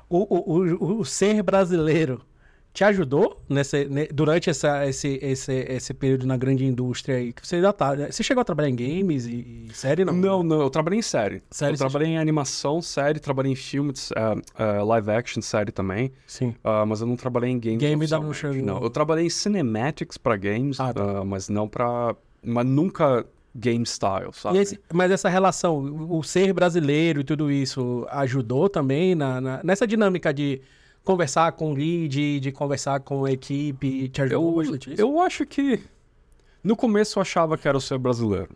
O, o, o, o ser brasileiro te ajudou nessa, durante essa, esse, esse, esse período na grande indústria aí? Que você já tá. Né? Você chegou a trabalhar em games e, e série, não? Não, não. Eu trabalhei em série. série eu trabalhei em animação, série, trabalhei em filmes, uh, uh, live action, série também. Sim. Uh, mas eu não trabalhei em games. Game da não chegou. Não, eu trabalhei em cinematics para games, ah, tá. mas não para. Mas nunca game style, sabe? Esse, mas essa relação, o ser brasileiro e tudo isso ajudou também na, na nessa dinâmica de conversar com o lead, de conversar com a equipe, te ajudou eu, Eu acho que no começo eu achava que era o ser brasileiro.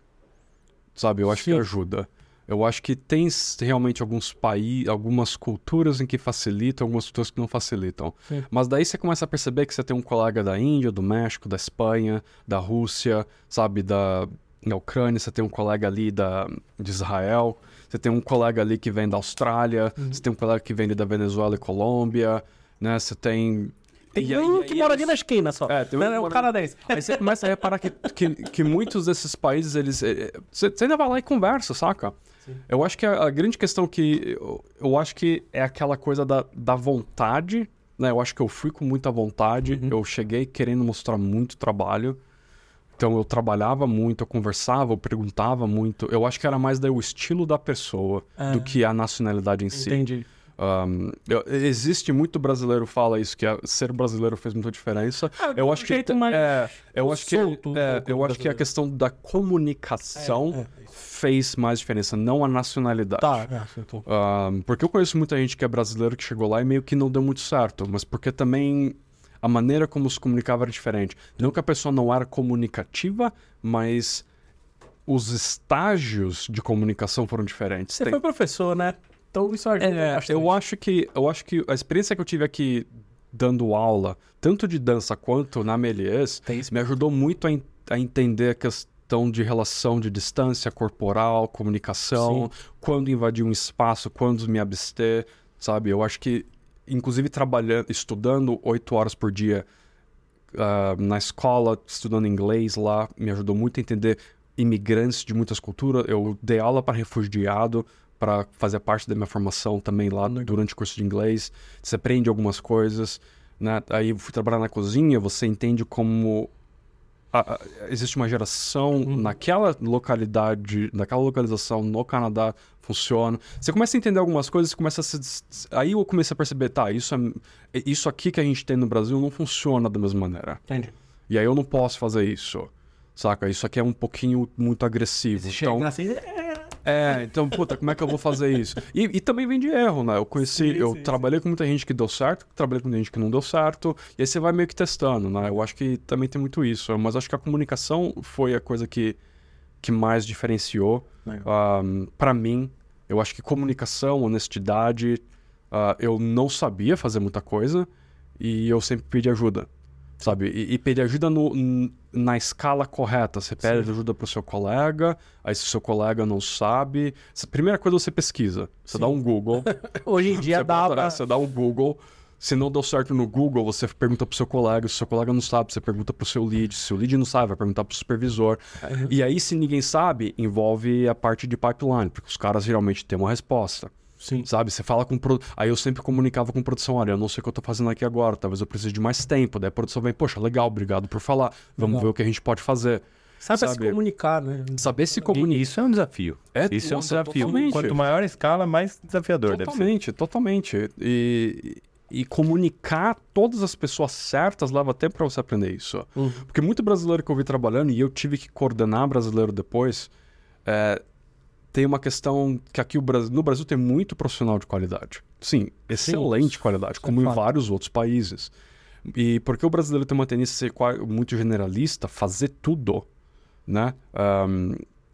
Sabe, eu acho Sim. que ajuda. Eu acho que tem realmente alguns países, algumas culturas em que facilitam, algumas culturas que não facilitam. Sim. Mas daí você começa a perceber que você tem um colega da Índia, do México, da Espanha, da Rússia, sabe, da, da Ucrânia, você tem um colega ali da, de Israel. Você tem um colega ali que vem da Austrália, uhum. você tem um colega que vem da Venezuela e Colômbia, né? Você tem tem e, um que mora ali na esquina só. É, tem um, é um canadense. Aí você começa a reparar que, que, que muitos desses países, eles. Eh, eh, você, você ainda vai lá e conversa, saca? Sim. Eu acho que a, a, grande questão que. Eu, eu, acho que é aquela coisa da, da vontade né? Eu acho que eu fui com muita vontade, Uhum. eu cheguei querendo mostrar muito trabalho. Então eu trabalhava muito, eu conversava, eu perguntava muito. Eu acho que era mais daí o estilo da pessoa É. do que a nacionalidade em si. Entendi. Um, eu- existe muito brasileiro fala isso que a- ser brasileiro fez muita diferença. eu acho que é, eu acho que é, do eu acho que a questão da comunicação É, é, fez mais diferença, não a nacionalidade. Tá, é, acertou. Um, porque eu conheço muita gente que é brasileiro que chegou lá e meio que não deu muito certo, mas porque também a maneira como se comunicava era diferente. Não que a pessoa não era comunicativa, mas os estágios de comunicação foram diferentes. Você Tem- foi professor, né? Então isso ajuda é, bastante. eu acho que eu acho que a experiência que eu tive aqui dando aula, tanto de dança quanto na Melies, me ajudou muito a, a entender a questão de relação de distância corporal, comunicação, quando invadir um espaço, quando me abster, sabe? Eu acho que, inclusive trabalhando, estudando oito horas por dia ah, na escola, estudando inglês lá, me ajudou muito a entender imigrantes de muitas culturas. Eu dei aula para refugiado para fazer parte da minha formação também lá durante o curso de inglês. Você aprende algumas coisas, né? Aí eu fui trabalhar na cozinha, você entende como a- existe uma geração naquela localidade, naquela localização no Canadá funciona. Você começa a entender algumas coisas, você começa a se... aí eu comecei a perceber, tá, isso é isso aqui que a gente tem no Brasil não funciona da mesma maneira. Entendi. E aí eu não posso fazer isso. Saca? Isso aqui é um pouquinho muito agressivo. Chega Então, assim, é, é, então, puta, como é que eu vou fazer isso? E, e também vem de erro, né? Eu conheci, Sim, eu sim, trabalhei com muita gente que deu certo, trabalhei com muita gente que não deu certo, e aí você vai meio que testando, né? Eu acho que também tem muito isso, mas acho que a comunicação foi a coisa que, que mais diferenciou. Um, para mim, eu acho que comunicação, honestidade, ah, eu não sabia fazer muita coisa e eu sempre pedi ajuda, sabe? E, e pedir ajuda no, na escala correta. Você pede ajuda pro seu colega, aí se o seu colega não sabe, a primeira coisa você pesquisa. Você dá um Google. Hoje em dia dá pra... né, você dá um Google. Se não deu certo no Google, você pergunta pro seu colega. Se o seu colega não sabe, você pergunta pro seu lead. Se o lead não sabe, vai perguntar pro supervisor. E aí, se ninguém sabe, envolve a parte de pipeline, porque os caras geralmente têm uma resposta. Sim. Sabe? Você fala com. Pro... Aí eu sempre comunicava com produção: olha, eu não sei o que eu tô fazendo aqui agora, talvez eu precise de mais tempo. Daí a produção vem, poxa, legal, obrigado por falar. Vamos Legal. ver o que a gente pode fazer. Sabe, se Sabe? comunicar, né? Saber se comunicar. isso é um desafio. É, isso é um desafio. totalmente. Quanto maior a escala, mais desafiador deve ser. Totalmente, totalmente. E, e comunicar todas as pessoas certas leva tempo para você aprender isso. Uhum. Porque muito brasileiro que eu vi trabalhando, e eu tive que coordenar brasileiro depois, é, tem uma questão que aqui no Brasil tem muito profissional de qualidade. Sim, excelente qualidade, isso é como em fato. vários outros países. E porque o brasileiro tem uma tendência a ser muito generalista, fazer tudo, né? Ahm,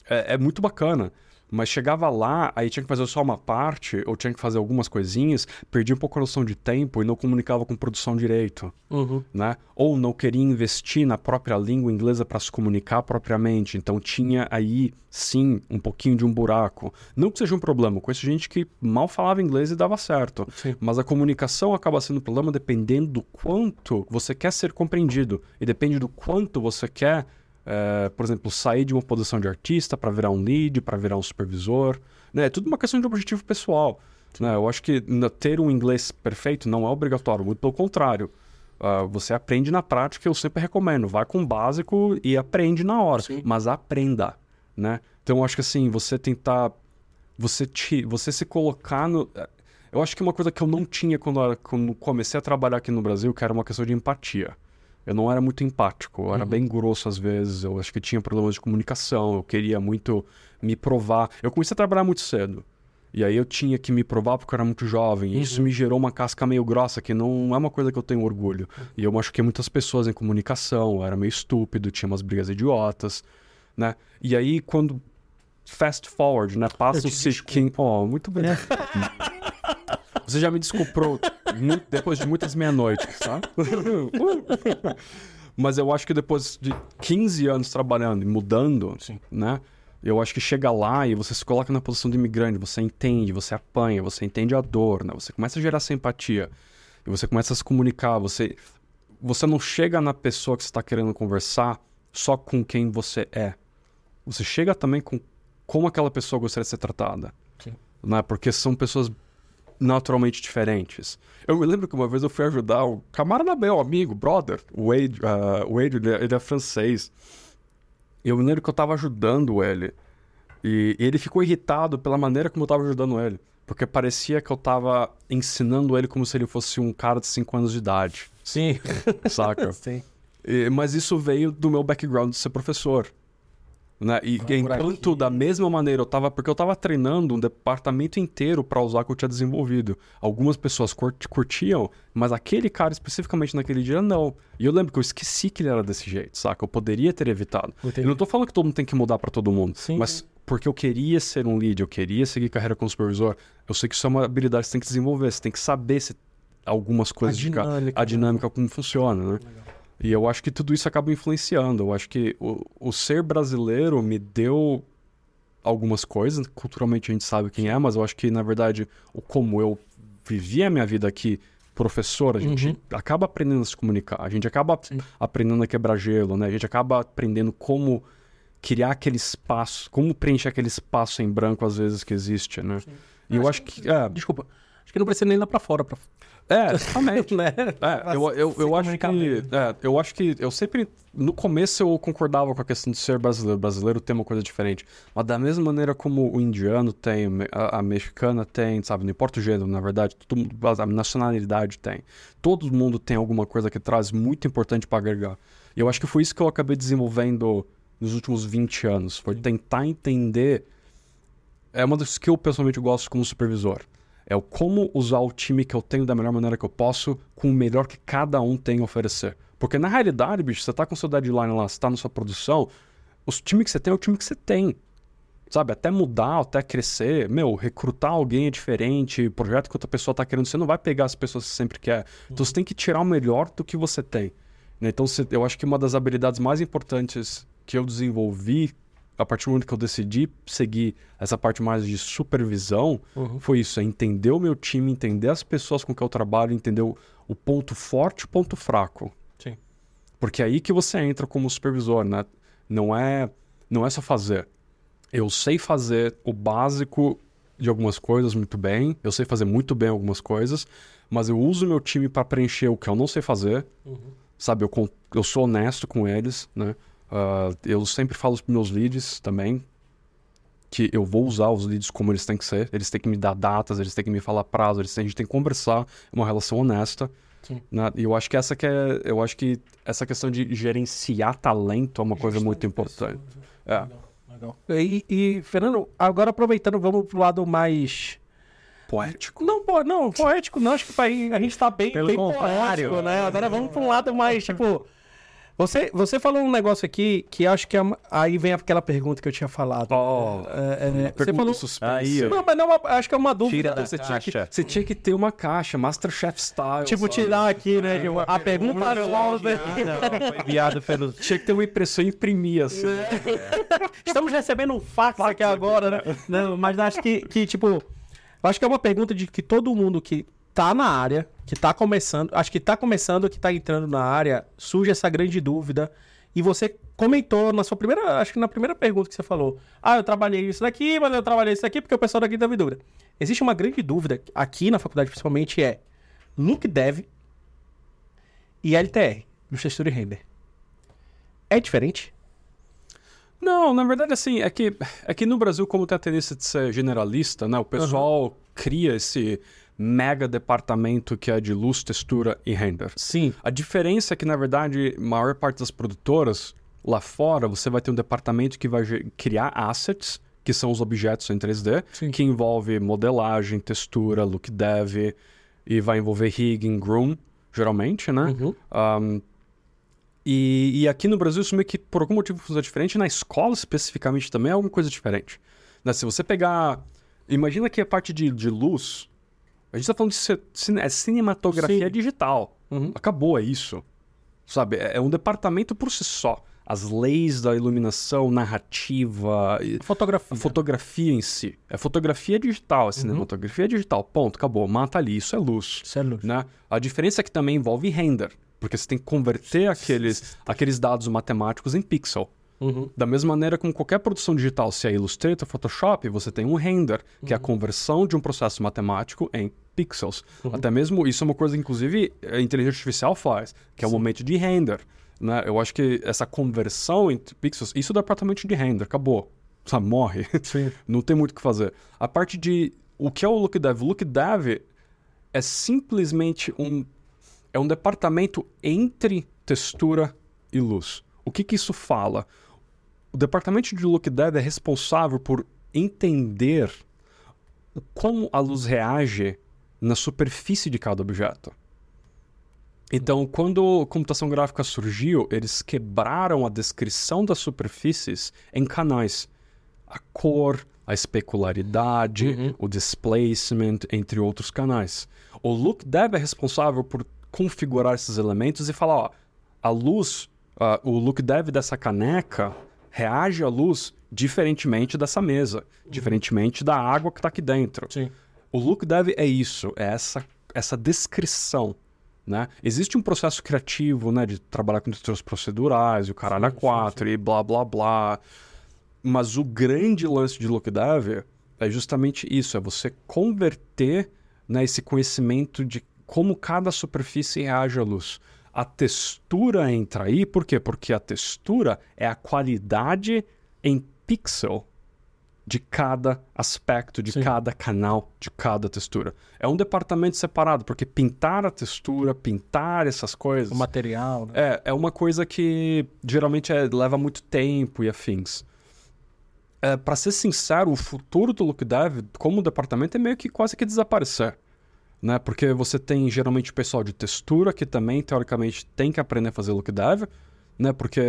é, é muito bacana. Mas chegava lá, aí tinha que fazer só uma parte, ou tinha que fazer algumas coisinhas, perdia um pouco a noção de tempo e não comunicava com produção direito Uhum. né? Ou não queria investir na própria língua inglesa para se comunicar propriamente. Então tinha aí, sim, um pouquinho de um buraco. Não que seja um problema, conheço gente que mal falava inglês e dava certo. Sim. Mas a comunicação acaba sendo um problema dependendo do quanto você quer ser compreendido. E depende do quanto você quer, eh, por exemplo, sair de uma posição de artista para virar um lead, para virar um supervisor. Né? É tudo uma questão de objetivo pessoal. Né? Eu acho que ter um inglês perfeito não é obrigatório, muito pelo contrário. Ah, você aprende na prática, eu sempre recomendo. Vai com o básico e aprende na hora. Sim. Mas aprenda, né? Então, eu acho que assim, você tentar... Você, te, você se colocar no... eh, Eu acho que uma coisa que eu não tinha quando, quando comecei a trabalhar aqui no Brasil, que era uma questão de empatia. Eu não era muito empático, eu era bem grosso às vezes, eu acho que tinha problemas de comunicação, eu queria muito me provar. Eu comecei a trabalhar muito cedo. E aí eu tinha que me provar porque eu era muito jovem. E isso me gerou uma casca meio grossa, que não é uma coisa que eu tenho orgulho. E eu machuquei muitas pessoas em comunicação, eu era meio estúpido, tinha umas brigas idiotas, né? E aí quando fast forward, né? Passa o Siskin. Oh, muito bem. Você já me desculpou depois de muitas meia-noites, tá? Mas eu acho que depois de 15 anos trabalhando e mudando, Sim. né? Eu acho que chega lá e você se coloca na posição de imigrante, você entende, você apanha, você entende a dor, né? Você começa a gerar essa empatia. E você começa a se comunicar, você você não chega na pessoa que você está querendo conversar só com quem você é. Você chega também com como aquela pessoa gostaria de ser tratada. Sim. Né? Porque são pessoas naturalmente diferentes. Eu me lembro que uma vez eu fui ajudar um camarada meu, amigo, brother, o Wade, uh, o Wade ele, é, ele é francês. E eu me lembro que eu tava ajudando ele. E, e ele ficou irritado pela maneira como eu tava ajudando ele. Porque parecia que eu tava ensinando ele como se ele fosse um cara de 5 anos de idade. Sim. Saca? Sim. E- mas isso veio do meu background de ser professor. Né? E por enquanto, aqui. da mesma maneira, eu tava. Porque eu tava treinando um departamento inteiro para usar o que eu tinha desenvolvido. Algumas pessoas curt- curtiam, mas aquele cara especificamente naquele dia não. E eu lembro que eu esqueci que ele era desse jeito, saca? Eu poderia ter evitado. Entendi. Eu não tô falando que todo mundo tem que mudar para todo mundo, Sim, mas porque eu queria ser um lead, eu queria seguir carreira como supervisor, eu sei que isso é uma habilidade que você tem que desenvolver, você tem que saber se algumas coisas de ca- dinâmica, a né? dinâmica como funciona, né? E eu acho que tudo isso acaba influenciando. Eu acho que o, o ser brasileiro me deu algumas coisas. Culturalmente a gente sabe quem é, mas eu acho que, na verdade, o como eu vivi a minha vida aqui, professor, a gente Uhum. acaba aprendendo a se comunicar. A gente acaba Sim. aprendendo a quebrar gelo, né? A gente acaba aprendendo como criar aquele espaço, como preencher aquele espaço em branco, às vezes, que existe, né? E eu acho que... É, Desculpa. Acho que não precisa nem ir lá pra fora. É exatamente. né? É, eu, eu, eu acho que. É, eu acho que. Eu sempre. No começo eu concordava com a questão de ser brasileiro. Brasileiro tem uma coisa diferente. Mas da mesma maneira como o indiano tem, a, a mexicana tem, sabe? Não importa o gênero, na verdade, todo a nacionalidade tem. Todo mundo tem alguma coisa que traz muito importante para agregar. E eu acho que foi isso que eu acabei desenvolvendo nos últimos 20 anos. Foi tentar entender. É uma das que eu pessoalmente gosto como supervisor. É o como usar o time que eu tenho da melhor maneira que eu posso, com o melhor que cada um tem a oferecer. Porque na realidade, bicho, você tá com seu deadline lá, você tá na sua produção, o time que você tem é o time que você tem. Sabe, até mudar, até crescer, meu, recrutar alguém é diferente, projeto que outra pessoa tá querendo, você não vai pegar as pessoas que você sempre quer. Então você tem que tirar o melhor do que você tem. né? Então eu acho que uma das habilidades mais importantes que eu desenvolvi a partir do momento que eu decidi seguir essa parte mais de supervisão, Uhum. foi isso, é entender o meu time, entender as pessoas com que eu trabalho, entender o, o ponto forte e o ponto fraco. Sim. Porque é aí que você entra como supervisor, né? Não é, não é só fazer. Eu sei fazer o básico de algumas coisas muito bem, eu sei fazer muito bem algumas coisas, mas eu uso o meu time para preencher o que eu não sei fazer, sabe? Eu, eu sou honesto com eles, né? Ah, eu sempre falo para meus leads também que eu vou usar os leads como eles têm que ser. Eles têm que me dar datas, eles têm que me falar prazo, eles têm, a gente tem que conversar, é uma relação honesta. Sim. né? E eu acho que essa que é, eu acho que essa questão de gerenciar talento é uma coisa muito importante. É. Legal, legal. E, e, Fernando, agora aproveitando, vamos pro lado mais. Poético. Não, po- não, poético não, acho que pra ir- a gente tá bem, Pelo bem contrário. poético, né? Agora vamos pra um lado mais, tipo. Você, você falou um negócio aqui que acho que é uma- aí vem aquela pergunta que eu tinha falado. Oh, É, é, você pergunta falou. suspense. Aí. Não, mas não, é uma- acho que é uma dúvida. Tira da Você tinha, que, caixa. você tinha que ter uma caixa, Masterchef style. Tipo, sabe? tirar aqui, né? a pergunta volta. Foi enviado pelo. Tinha que ter uma impressão e imprimir, assim. Estamos recebendo um fax aqui agora, né? Não, mas acho que, que, tipo, eu acho que é uma pergunta de que todo mundo que tá na área, que tá começando, acho que tá começando, que tá entrando na área, surge essa grande dúvida. E você comentou na sua primeira, acho que na primeira pergunta que você falou, ah, eu trabalhei isso daqui, mas eu trabalhei isso daqui porque o pessoal daqui teve dúvida. Existe uma grande dúvida aqui na faculdade, principalmente, é Look Dev e LTR, no Texture Render. É diferente? Não, na verdade, assim, é que, é que no Brasil, como tem a tendência de ser generalista, né? O pessoal cria esse mega departamento que é de luz, textura e render. Sim. A diferença é que, na verdade, a maior parte das produtoras, lá fora, você vai ter um departamento que vai criar assets, que são os objetos em 3D, Sim. que envolve modelagem, textura, look dev, e vai envolver rigging, groom, geralmente, né? Uhum. Um, e, e aqui no Brasil, isso meio que por algum motivo funciona diferente. Na escola, especificamente, também é alguma coisa diferente. Né? Se você pegar. Imagina que a parte de, de luz. A gente tá falando de cine- é cinematografia Sim. digital. Uhum. Acabou, é isso. Sabe? É, é um departamento por si só. As leis da iluminação, narrativa, Fotografia. a fotografia em si. É fotografia digital, é cinematografia digital. Ponto, acabou. Mata ali, isso é luz Isso é luz. né? A diferença é que também envolve render, porque você tem que converter aqueles, aqueles dados matemáticos em pixel. Uhum. Da mesma maneira como qualquer produção digital, se é Illustrator, Photoshop, você tem um render, que é a conversão de um processo matemático em pixels. Até mesmo isso é uma coisa, inclusive, a inteligência artificial faz, que é o momento de render. Né? Eu acho que essa conversão entre pixels, isso é o departamento de render, acabou. Sabe, morre. Não tem muito o que fazer. A parte de o que é o Look Dev? O Look Dev é simplesmente um é um departamento entre textura e luz. O que que isso fala? O departamento de Look Dev é responsável por entender como a luz reage na superfície de cada objeto. Então, quando a computação gráfica surgiu, eles quebraram a descrição das superfícies em canais. A cor, a especularidade, Uhum. o displacement, entre outros canais. O Look Dev é responsável por configurar esses elementos e falar, ó, a luz, ah, o Look Dev dessa caneca reage à luz diferentemente dessa mesa, diferentemente da água que está aqui dentro. Sim. O look dev é isso, é essa, essa descrição. Né? Existe um processo criativo né, de trabalhar com texturas procedurais, o caralho a quatro e blá blá blá. Mas o grande lance de look dev é justamente isso: é você converter né, esse conhecimento de como cada superfície reage à luz. A textura entra aí, por quê? Porque a textura é a qualidade em pixel de cada aspecto, de Sim. cada canal, de cada textura. É um departamento separado, porque pintar a textura, pintar essas coisas. O material, né? É, é uma coisa que geralmente é- leva muito tempo e afins. É, para ser sincero, o futuro do Look Dev, como departamento, é meio que quase que desaparecer. Né? Porque você tem geralmente o pessoal de textura, que também, teoricamente, tem que aprender a fazer Look Dev, né? Porque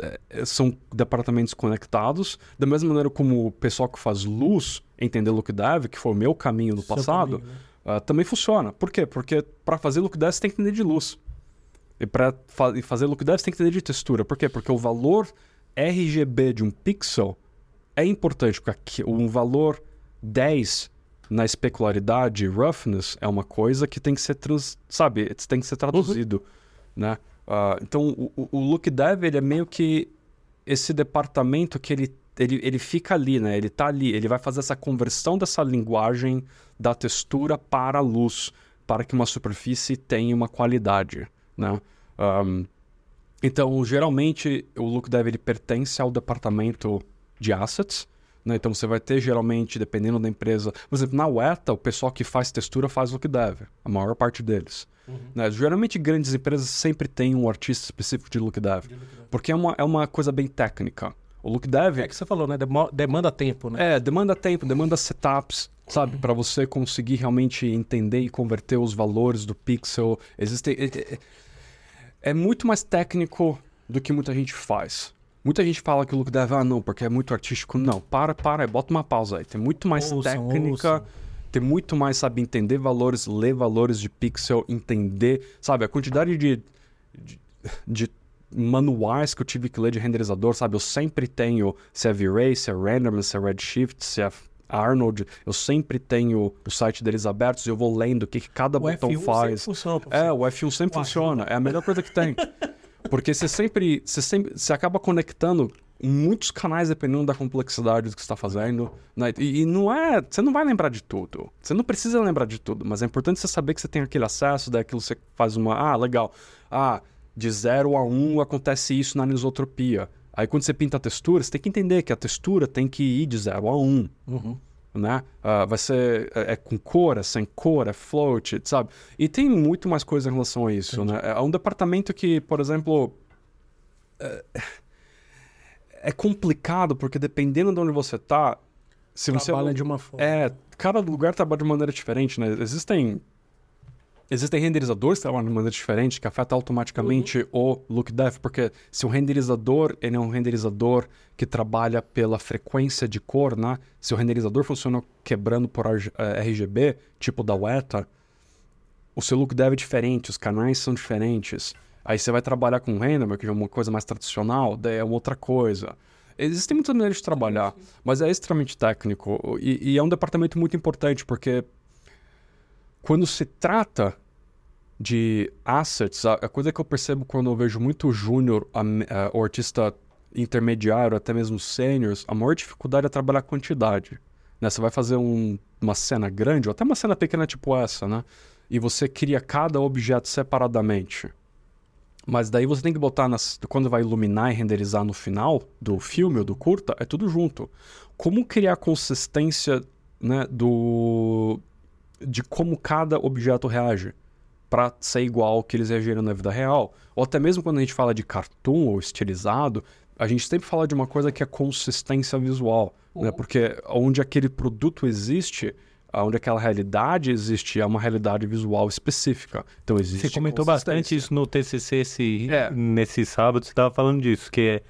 é, são departamentos conectados. Da mesma maneira como o pessoal que faz luz entender Look Dev, que foi o meu caminho no Seu passado, caminho, né? ah, também funciona. Por quê? Porque para fazer look dev você tem que entender de luz. E para fa fazer look dev você tem que entender de textura. Por quê? Porque o valor RGB de um pixel é importante. Porque um valor 10 na especularidade, roughness, é uma coisa que tem que ser, trans, sabe, tem que ser traduzido, né? Ah, então, o, o- look dev, ele é meio que esse departamento que ele, ele, ele fica ali, né? Ele tá ali, ele vai fazer essa conversão dessa linguagem da textura para a luz, para que uma superfície tenha uma qualidade, né? Ahm, então, geralmente, o look dev ele pertence ao departamento de assets, né? Então, você vai ter, geralmente, dependendo da empresa... Por exemplo, na Weta, o pessoal que faz textura faz look dev, a maior parte deles. Né? Geralmente, grandes empresas sempre têm um artista específico de look dev, porque é uma, é uma coisa bem técnica. O look dev... É que você falou, né? Demo- demanda tempo, né? É, demanda tempo, demanda setups, sabe? Para você conseguir realmente entender e converter os valores do pixel. Existem. É, é- é muito mais técnico do que muita gente faz. Muita gente fala que o look dev, ah, não, porque é muito artístico. Não, para, para, bota uma pausa aí. Tem muito mais Ouçam, técnica. ouçam. Tem muito mais, sabe, entender valores, ler valores de pixel, entender, sabe, a quantidade de, de, de manuais que eu tive que ler de renderizador, sabe? Eu sempre tenho, se é V-Ray, se é Random, se é Redshift, se é Arnold, eu sempre tenho o site deles abertos e eu vou lendo o que, que cada O botão F1 sempre faz. funciona pra É, o F1 sempre O funciona. É a melhor coisa que tem. Porque você sempre, você sempre. Você acaba conectando muitos canais dependendo da complexidade do que está fazendo. né? E, e não é. Você não vai lembrar de tudo. Você não precisa lembrar de tudo, mas é importante você saber que você tem aquele acesso, daquilo você faz uma. Ah, legal. Ah, de 0 a 1 um, acontece isso na anisotropia. Aí quando você pinta a textura, você tem que entender que a textura tem que ir de 0 a 1. Um Uhum. Né? Ah, vai ser é, é com cor, é sem cor, é float, sabe? E tem muito mais coisa em relação a isso, né? É um departamento que, por exemplo, é, é complicado porque dependendo de onde você tá, se você Trabalha de uma forma. é, cada lugar trabalha de maneira diferente, né? Existem existem renderizadores que trabalham de maneira diferente, que afeta automaticamente o look dev, porque se o renderizador ele é um renderizador que trabalha pela frequência de cor, né? Se o renderizador funciona quebrando por RG- eh, RGB, tipo da Weta, o seu look dev é diferente, os canais são diferentes. Aí você vai trabalhar com render, que é uma coisa mais tradicional, daí é outra coisa. Existem muitas maneiras de trabalhar, mas é extremamente técnico e, e é um departamento muito importante porque quando se trata de assets, a, a coisa que eu percebo quando eu vejo muito júnior, am- eh, o artista intermediário, até mesmo seniors, a maior dificuldade é trabalhar quantidade. Né? Você vai fazer um- uma cena grande, ou até uma cena pequena tipo essa, né? E você cria cada objeto separadamente. Mas daí você tem que botar nas, quando vai iluminar e renderizar no final do filme ou do curta, é tudo junto. Como criar consistência né, do de como cada objeto reage para ser igual ao que eles reagiram na vida real? Ou até mesmo quando a gente fala de cartoon ou estilizado, a gente sempre fala de uma coisa que é consistência visual, né? Porque onde aquele produto existe, onde aquela realidade existe, é uma realidade visual específica. Então existe Você comentou bastante isso no TCC esse, É. nesse sábado, você estava falando disso, que é,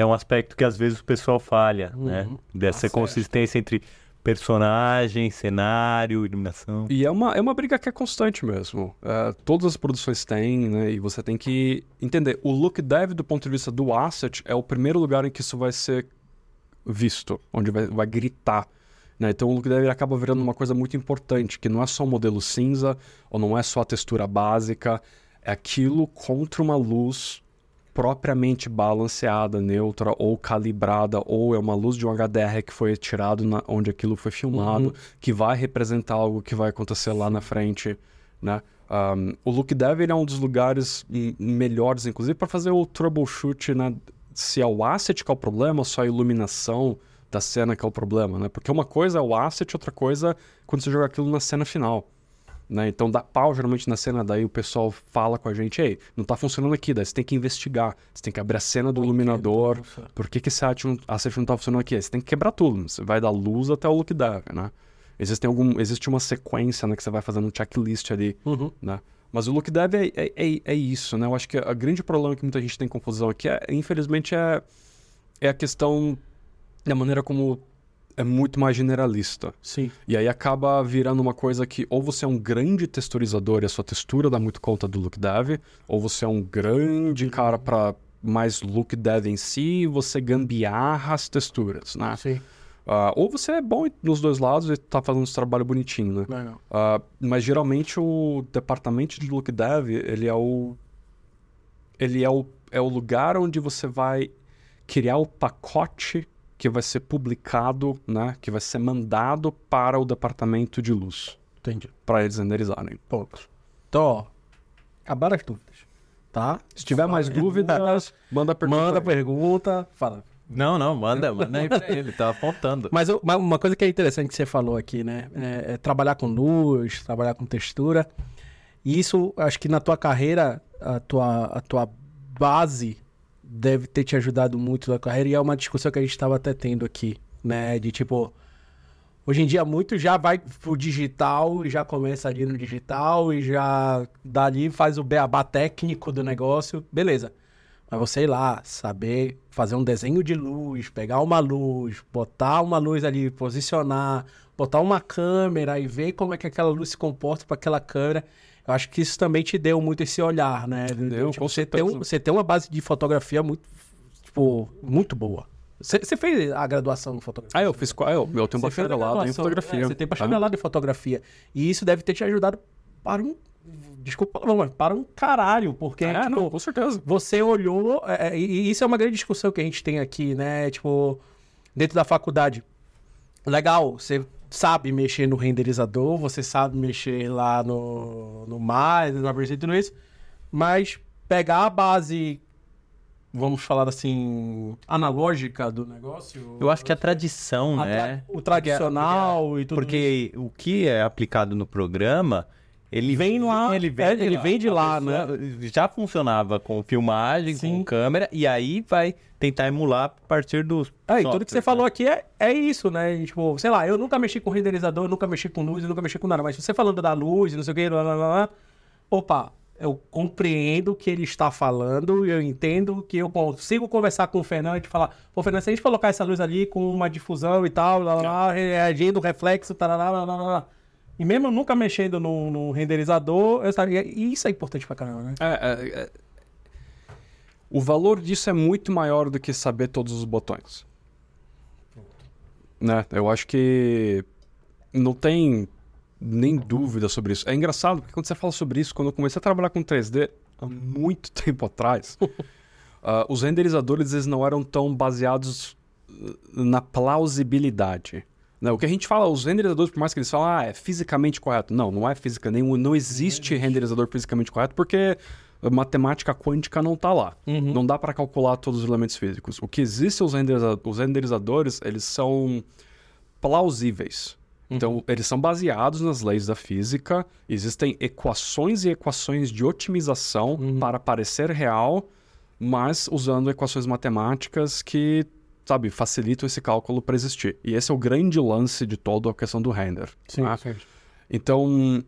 é um aspecto que às vezes o pessoal falha, né? Dessa Tá consistência entre personagem, cenário, iluminação. E é uma, é uma briga que é constante mesmo. É, todas as produções têm, né? E você tem que entender. O look dev, do ponto de vista do asset, é o primeiro lugar em que isso vai ser visto, onde vai, vai gritar. Né? Então o look dev acaba virando uma coisa muito importante, que não é só o modelo cinza, ou não é só a textura básica, é aquilo contra uma luz propriamente balanceada, neutra ou calibrada, ou é uma luz de um HDR que foi tirado na, onde aquilo foi filmado, que vai representar algo que vai acontecer lá na frente, né? Um, o Look Dev ele é um dos lugares melhores, inclusive, para fazer o troubleshoot, né? Se é o asset que é o problema ou só a iluminação da cena que é o problema, né? Porque uma coisa é o asset, outra coisa é quando você joga aquilo na cena final. Né? Então dá pau geralmente na cena, daí o pessoal fala com a gente, ei, não tá funcionando aqui, daí você tem que investigar, você tem que abrir a cena do iluminador, por que, que esse asset não, tá funcionando aqui? Aí Você tem que quebrar tudo, você vai da luz até o look dev, né? Existe, algum, existe uma sequência né, que você vai fazendo um checklist ali, Uhum. né? Mas o look dev é, é, é, é isso, né? Eu acho que a grande problema que muita gente tem confusão aqui, é, infelizmente, é, é a questão da maneira como é muito mais generalista. Sim. E aí acaba virando uma coisa que ou você é um grande texturizador e a sua textura dá muito conta do look dev, ou você é um grande cara para mais look dev em si e você gambiarra as texturas, né? Sim. Ah, ou você é bom nos dois lados e tá fazendo esse trabalho bonitinho, né? Legal. Ah, mas geralmente o departamento de look dev, ele é o ele é o, é o lugar onde você vai criar o pacote que vai ser publicado, né, que vai ser mandado para o departamento de luz, Entendi. para eles renderizarem. Ponto. Então, ó, acabaram as dúvidas. Tá? Se tiver mais dúvidas, manda pergunta. Manda pergunta. Fala. Não, não, manda, manda aí pra ele, tá apontando. Mas eu- uma- uma coisa que é interessante que você falou aqui, né? É, é trabalhar com luz, trabalhar com textura. E isso, acho que na tua carreira, a tua, a tua base deve ter te ajudado muito na carreira. E é uma discussão que a gente estava até tendo aqui, né? De tipo, hoje em dia muito já vai pro digital e já começa ali no digital e já dali faz o beabá técnico do negócio. Beleza. Mas você ir lá, saber fazer um desenho de luz, pegar uma luz, botar uma luz ali, posicionar, botar uma câmera e ver como é que aquela luz se comporta para aquela câmera. Acho que isso também te deu muito esse olhar, né? Deu, com você, tem você tem uma base de fotografia muito, tipo, muito boa. Você, fez a graduação em fotografia? Ah, eu fiz. qua- Eu, eu tenho bacharelado em fotografia. é, você tem tá? bacharelado em fotografia. E isso deve ter te ajudado para um. Desculpa, mas para um caralho, porque É, tipo, não, com certeza. você olhou. é, é, e e isso é uma grande discussão que a gente tem aqui, né? Tipo, dentro da faculdade. Legal, você sabe mexer no renderizador, você sabe mexer lá no, no mais, no Aperture e tudo isso, mas pegar a base, vamos falar assim, analógica do negócio. Eu acho que a tradição, a né? tra- o tradicional e tudo isso. Porque o que é aplicado no programa, ele Vem lá, ele vem, é, de ele lá. vem de lá, pessoa Já funcionava com filmagem, Sim. com câmera, e aí vai tentar emular a partir dos. É, e tudo que você softwares, falou né? aqui é, é isso, né? E, Tipo, sei lá, eu nunca mexi com renderizador, nunca mexi com luz, nunca mexi com nada. Mas você falando da luz, não sei o que, lá, lá, lá, opa, eu compreendo o que ele está falando, eu entendo que eu consigo conversar com o Fernando e falar, pô, Fernando, se a gente colocar essa luz ali com uma difusão e tal, lá, lá, lá, reagindo, reflexo, tá, lá, lá, lá. E mesmo nunca mexendo no, no renderizador, eu sabia. E isso é importante pra caramba, né? É, é, é. O valor disso é muito maior do que saber todos os botões. Né? Eu acho que não tem nem dúvida sobre isso. É engraçado porque quando você fala sobre isso, quando eu comecei a trabalhar com 3D há muito tempo atrás, ah, os renderizadores eles não eram tão baseados uh, na plausibilidade. Né? O que a gente fala, os renderizadores, por mais que eles falam, ah, é fisicamente correto. Não, não é física nenhuma, não existe renderizador fisicamente correto porque matemática quântica não está lá. Uhum. Não dá para calcular todos os elementos físicos. O que existe, os, renderiza os renderizadores, eles são plausíveis. Então, eles são baseados nas leis da física. Existem equações e equações de otimização para parecer real, mas usando equações matemáticas que, sabe, facilitam esse cálculo para existir. E esse é o grande lance de toda a questão do render. Sim, tá? sim. Então,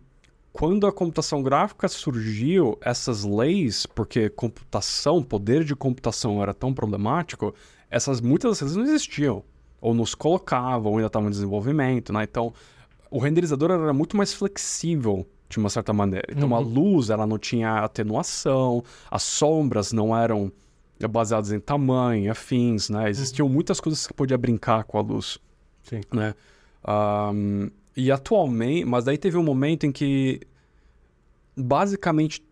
quando a computação gráfica surgiu, essas leis, porque computação, poder de computação era tão problemático, essas muitas leis não existiam. Ou nos colocavam, ou ainda estavam em desenvolvimento, né? Então, o renderizador era muito mais flexível, de uma certa maneira. Então, a luz, ela não tinha atenuação, as sombras não eram baseadas em tamanho, afins, né? Existiam muitas coisas que você podia brincar com a luz Sim. né? Ahm, e atualmente, mas daí teve um momento em que basicamente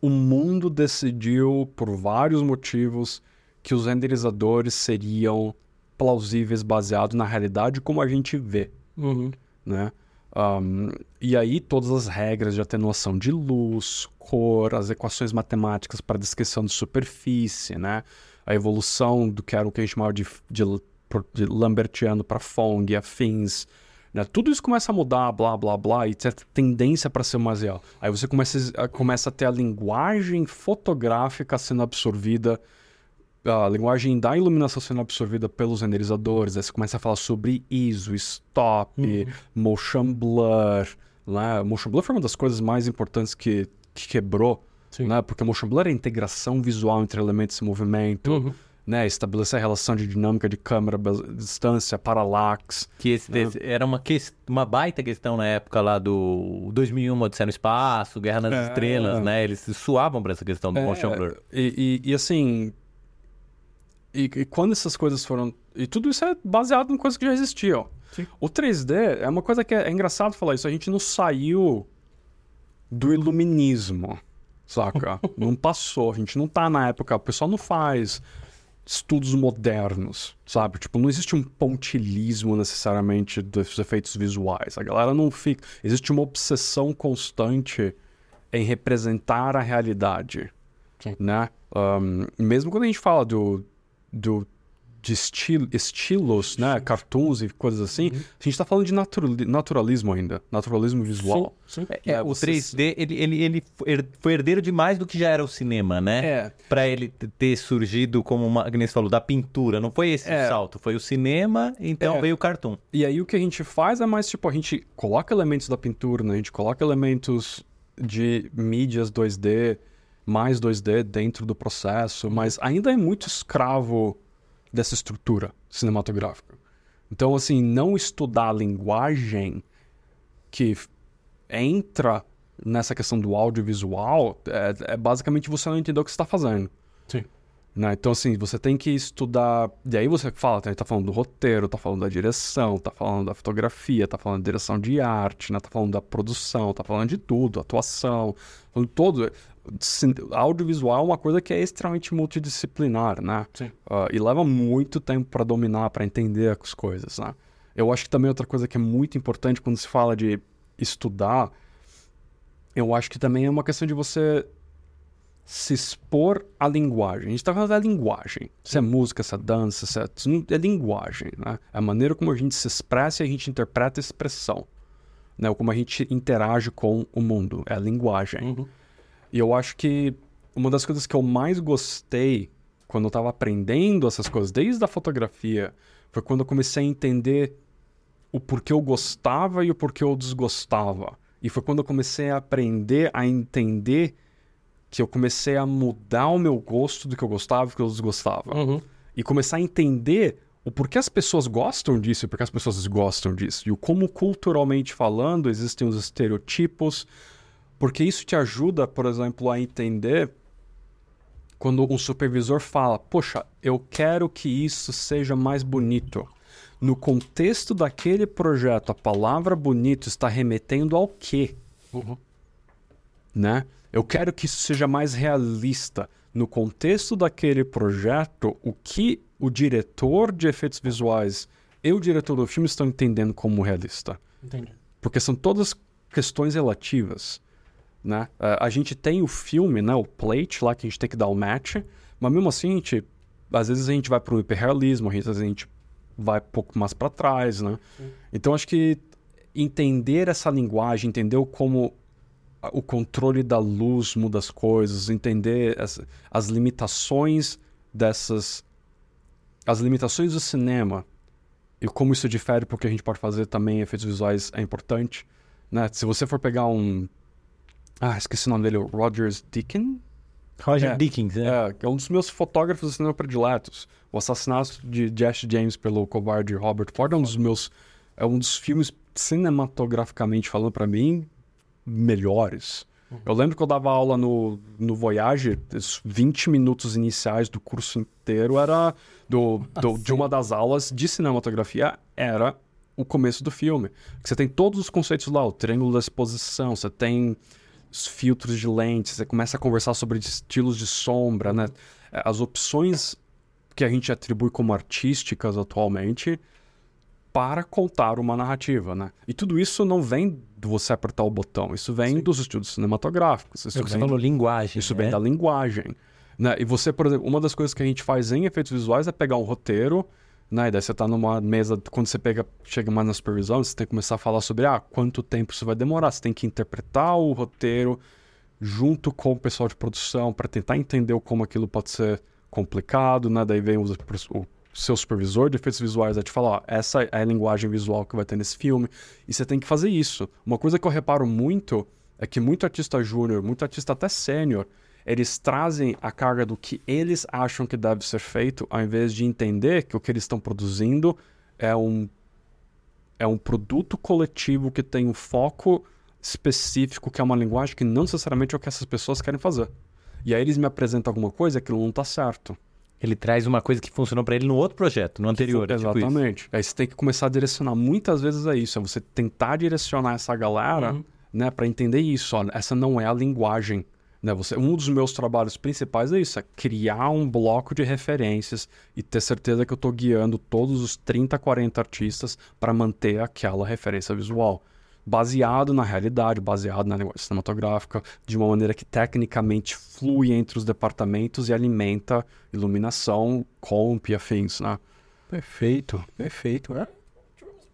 o mundo decidiu por vários motivos que os renderizadores seriam plausíveis baseados na realidade como a gente vê, Uhum. né? Ahm, e aí todas as regras de atenuação de luz, cor, as equações matemáticas para descrição de superfície, né? A evolução do que era o que a gente chamava de, de, de Lambertiano para Fong e afins, né? Tudo isso começa a mudar, blá, blá, blá, e certa tendência para ser mais real. Aí você começa a, começa a ter a linguagem fotográfica sendo absorvida a linguagem da iluminação sendo absorvida pelos renderizadores, aí você começa a falar sobre ISO, stop, motion blur, né? Motion blur foi uma das coisas mais importantes que, que quebrou, Sim. né? Porque motion blur é a integração visual entre elementos em movimento, Uhum. Né? Estabelecer a relação de dinâmica de câmera, distância, parallax. Que esse, esse- era uma, ques- uma baita questão na época lá do 2001, Odisseia no Espaço, Guerra nas É. Estrelas, né? Eles se suavam pra essa questão do É, motion blur. E, e- e, assim. E, e quando essas coisas foram. E tudo isso é baseado em coisas que já existiam. Sim. O 3D é uma coisa que é, é engraçado falar isso. A gente não saiu do iluminismo, saca? não passou. A gente não tá na época. O pessoal não faz estudos modernos, sabe? Tipo, não existe um pontilhismo necessariamente dos efeitos visuais. A galera não fica. Existe uma obsessão constante em representar a realidade, Sim. né? Um, mesmo quando a gente fala do, do de estilo, estilos, né? Cartoons e coisas assim, a gente tá falando de naturali- naturalismo ainda, naturalismo visual. Sim, sim. É, É, o você- 3D, ele, ele, ele foi herdeiro demais do que já era o cinema, né? É. Pra ele ter surgido como nem você falou, da pintura. Não foi esse É. o salto, foi o cinema, então É. veio o cartoon. E aí o que a gente faz é mais tipo, a gente coloca elementos da pintura, né? A gente coloca elementos de mídias 2D, mais 2D dentro do processo, mas ainda é muito escravo dessa estrutura cinematográfica. Então, assim, não estudar a linguagem que entra nessa questão do audiovisual é, é basicamente você não entender o que você está fazendo. Sim. Né? Então, assim, você tem que estudar. E aí você fala, tá, tá falando do roteiro, tá falando da direção, tá falando da fotografia, tá falando da direção de arte, né? Tá falando da produção, tá falando de tudo, atuação, falando todo. Audiovisual é uma coisa que é extremamente multidisciplinar, né? Sim. Ah, e leva muito tempo para dominar, para entender as coisas, né? Eu acho que também outra coisa que é muito importante quando se fala de estudar, eu acho que também é uma questão de você se expor à linguagem. A gente tá falando da linguagem. Se é música, se é dança, se é... é linguagem, né? É a maneira como a gente se expressa e a gente interpreta a expressão. Né? Ou como a gente interage com o mundo. É a linguagem. Uhum. E eu acho que uma das coisas que eu mais gostei quando eu estava aprendendo essas coisas, desde a fotografia, foi quando eu comecei a entender o porquê eu gostava e o porquê eu desgostava. E foi quando eu comecei a aprender a entender que eu comecei a mudar o meu gosto do que eu gostava e do que eu desgostava. Uhum. E começar a entender o porquê as pessoas gostam disso e porquê as pessoas desgostam disso. E o como culturalmente falando existem os estereotipos, porque isso te ajuda, por exemplo, a entender quando um supervisor fala: Poxa, eu quero que isso seja mais bonito. No contexto daquele projeto, a palavra bonito está remetendo ao quê? Uhum. né? Eu quero que isso seja mais realista. No contexto daquele projeto, o que o diretor de efeitos visuais e o diretor do filme estão entendendo como realista. Entendi. Porque são todas questões relativas, né? Uh, a gente tem o filme, né? O plate lá que a gente tem que dar o match, mas mesmo assim, a gente, às vezes a gente vai para o hiperrealismo, às vezes a gente vai um pouco mais para trás, né? Sim. Então acho que entender essa linguagem, entender como o controle da luz muda as coisas, entender as, as limitações dessas. as limitações do cinema e como isso difere porque a gente pode fazer também efeitos visuais é importante. Né? Se você for pegar um. Ah, esqueci o nome dele, Rogers Deakin? Roger é, Dickens, é. é. É um dos meus fotógrafos de cinema prediletos. O assassinato de Jesse James pelo covarde Robert Ford é um dos meus. É um dos filmes cinematograficamente falando para mim melhores. Uhum. Eu lembro que eu dava aula no, no Voyage, os 20 minutos iniciais do curso inteiro era do, do de uma das aulas de cinematografia era o começo do filme. Você tem todos os conceitos lá, o triângulo da exposição, você tem filtros de lentes, você começa a conversar sobre estilos de sombra, né? As opções que a gente atribui como artísticas atualmente para contar uma narrativa, né? E tudo isso não vem de você apertar o botão, isso vem Sim. dos estudos cinematográficos. Isso é vem, você falou linguagem. Isso né? vem da linguagem. Né? E você, por exemplo, uma das coisas que a gente faz em efeitos visuais é pegar um roteiro, né? E daí você está numa mesa, quando você pega, chega mais na supervisão, você tem que começar a falar sobre ah, quanto tempo isso vai demorar. Você tem que interpretar o roteiro junto com o pessoal de produção para tentar entender como aquilo pode ser complicado, né? Daí vem o, o seu supervisor de efeitos visuais vai te falar, ó, essa é a linguagem visual que vai ter nesse filme, e você tem que fazer isso. Uma coisa que eu reparo muito é que muito artista júnior, muito artista até sênior, eles trazem a carga do que eles acham que deve ser feito, ao invés de entender que o que eles estão produzindo é um, é um produto coletivo que tem um foco específico, que é uma linguagem que não necessariamente é o que essas pessoas querem fazer. E aí eles me apresentam alguma coisa, aquilo não está certo. Ele traz uma coisa que funcionou para ele no outro projeto, no anterior. Exatamente. Tipo Aí você tem que começar a direcionar. Muitas vezes é isso, é você tentar direcionar essa galera, uhum. né, para entender isso. Ó, essa não é a linguagem. Né? Você, um dos meus trabalhos principais é isso, é criar um bloco de referências e ter certeza que eu estou guiando todos os 30, 40 artistas para manter aquela referência visual baseado na realidade, baseado na linguagem cinematográfica, de uma maneira que tecnicamente flui entre os departamentos e alimenta iluminação, comp e afins, né? Perfeito, perfeito. É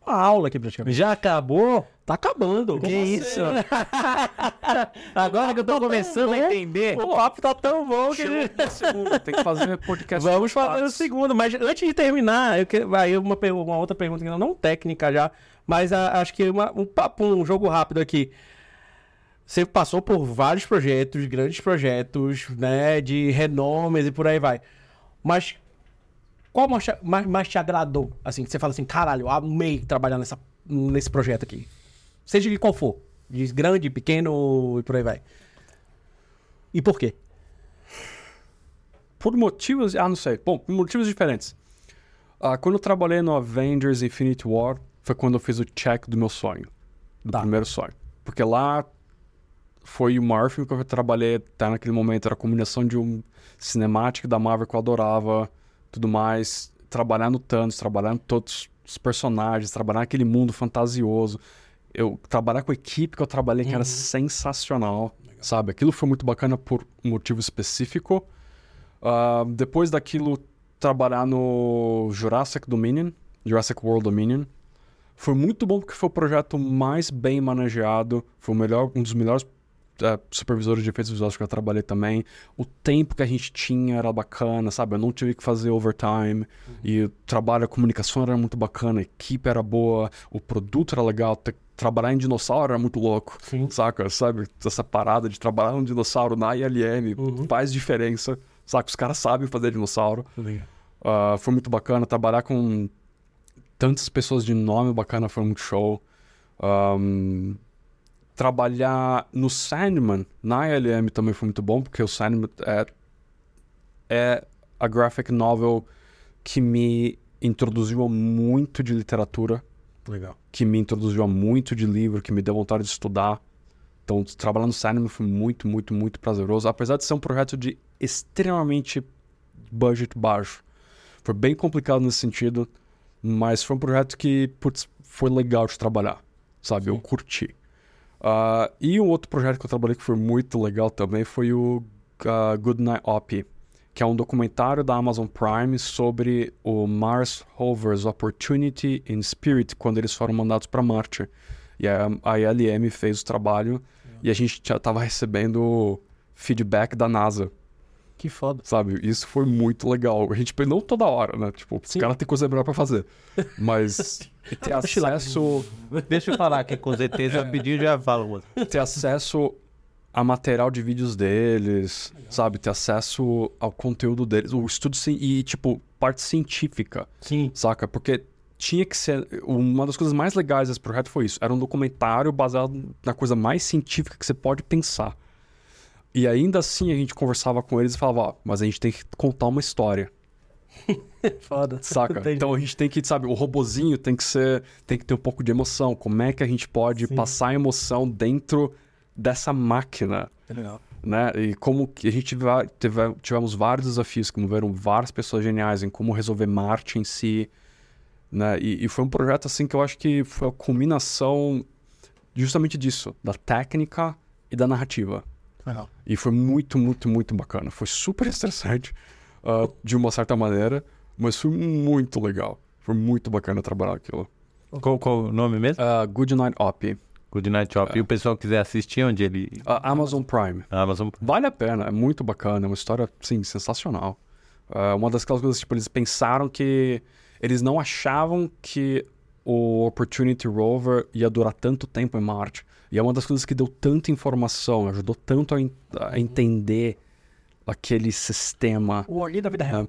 uma aula aqui praticamente. Já acabou? Tá acabando. Que isso? Agora que eu tô começando a entender. O papo tá tão bom que. Tem que fazer podcast. Vamos fazer o segundo, mas antes de terminar, eu quero. Vai, uma, uma outra pergunta que não técnica já. Mas a, acho que uma, um papo, um jogo rápido aqui. Você passou por vários projetos, grandes projetos, né? De renomes e por aí vai. Mas qual mais, mais, mais te agradou? Assim, que você fala assim, caralho, amei trabalhar nessa, nesse projeto aqui. Seja de qual for. De grande, pequeno e por aí vai. E por quê? Por motivos. Ah, não sei. Bom, por motivos diferentes. Uh, quando eu trabalhei no Avengers Infinite War, foi quando eu fiz o check do meu sonho. Do tá. primeiro sonho. Porque lá foi o maior filme que eu trabalhei até naquele momento. Era a combinação de um cinemático da Marvel que eu adorava, tudo mais. Trabalhar no Thanos, trabalhar em todos os personagens, trabalhar naquele mundo fantasioso. Eu trabalhar com a equipe que eu trabalhei, que uhum. era sensacional, Legal. sabe? Aquilo foi muito bacana por um motivo específico. Uh, depois daquilo, trabalhar no Jurassic Dominion, Jurassic World Dominion, foi muito bom porque foi o projeto mais bem manejado, foi o melhor, um dos melhores supervisores de efeitos visuais que eu trabalhei também. O tempo que a gente tinha era bacana, sabe? Eu não tive que fazer overtime. Uhum. E o trabalho, a comunicação era muito bacana, a equipe era boa, o produto era legal. Trabalhar em dinossauro era muito louco, Sim. saca? Sabe? Essa parada de trabalhar um dinossauro na ILM uhum. faz diferença, saca? Os caras sabem fazer dinossauro. Uh, foi muito bacana trabalhar com tantas pessoas de nome bacana foi muito show. Um, trabalhar no Sandman, na ILM também foi muito bom, porque o Sandman é, é a graphic novel que me introduziu a muito de literatura. Legal. Que me introduziu a muito de livro, que me deu vontade de estudar. Então, trabalhar no cinema foi muito, muito, muito prazeroso, apesar de ser um projeto de extremamente budget baixo. Foi bem complicado nesse sentido, mas foi um projeto que, putz, foi legal de trabalhar, sabe? Eu curti. Uh, e um outro projeto que eu trabalhei que foi muito legal também foi o uh, Good Night Op, que é um documentário da Amazon Prime sobre o Mars Rover's Opportunity in Spirit, quando eles foram mandados para Marte. E a, a ILM fez o trabalho e a gente já estava recebendo feedback da NASA. Que foda. Sabe? Isso foi muito legal. A gente não toda hora, né? Tipo, os caras têm coisa melhor pra fazer. Mas ter acesso. Deixa eu falar que com os ETs eu pedi já falo. Ter acesso a material de vídeos deles, sabe? Ter acesso ao conteúdo deles, o estudo e, tipo, parte científica. Sim. Saca? Porque tinha que ser. Uma das coisas mais legais desse projeto foi isso. Era um documentário baseado na coisa mais científica que você pode pensar. E ainda assim a gente conversava com eles e falava, ó, mas a gente tem que contar uma história. Foda. Saca? Entendi. Então a gente tem que, sabe, o robozinho tem que ser. tem que ter um pouco de emoção. Como é que a gente pode Sim. passar emoção dentro dessa máquina? Legal. Né? E como que a gente teve, tivemos vários desafios, como viram várias pessoas geniais em como resolver Marte em si. Né? E, e foi um projeto assim que eu acho que foi a culminação justamente disso, da técnica e da narrativa. Legal. E foi muito, muito, muito bacana. Foi super estressante, ah, de uma certa maneira, mas foi muito legal. Foi muito bacana trabalhar aquilo. Qual, qual o nome mesmo? Ah, Good Night Op, Good Night Shop. E o pessoal quiser assistir onde ele. ah, Amazon Prime. Amazon. Vale a pena, é muito bacana, é uma história, sim, sensacional. Ah, uma das coisas, tipo, eles pensaram que... Eles não achavam que o Opportunity Rover ia durar tanto tempo em Marte. E é uma das coisas que deu tanta informação, ajudou tanto a, en- a entender aquele sistema. O olhinho da vida real.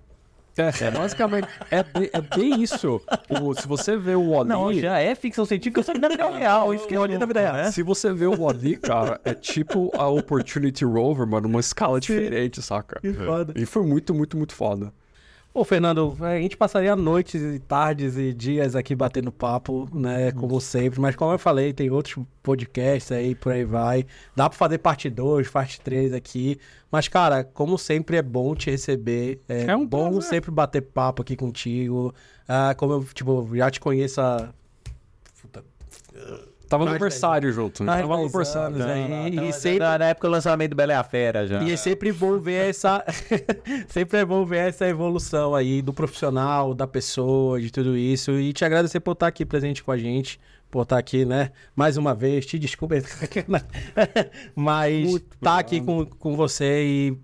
É, basicamente, é, bem- é bem isso. O- se você vê o Wall-E... Não, já é ficção científica, só que na vida real. Isso que é olhando da vida real. Se você vê o Wall-E, cara, é tipo a Opportunity Rover, mas numa escala diferente, saca? Que foda. E foi muito, muito, muito foda. Ô, Fernando, a gente passaria noites e tardes e dias aqui batendo papo, né? Como sempre. Mas como eu falei, tem outros podcasts aí, por aí vai. Dá pra fazer parte 2, parte 3 aqui. Mas, cara, como sempre, é bom te receber. É, É um bom prazer. sempre bater papo aqui contigo. Ah, como eu, tipo, já te conheço há... Tava no aniversário junto. né? Mais Tava no aniversário. anos, né? E- e sempre- na, na época do lançamento do Bela e a Fera já. E é sempre bom ver essa. sempre é bom ver essa evolução aí do profissional, da pessoa, de tudo isso. E te agradecer por estar aqui presente com a gente. Por estar aqui, né? Mais uma vez, te desculpa. Mas Muito estar aqui com, com você e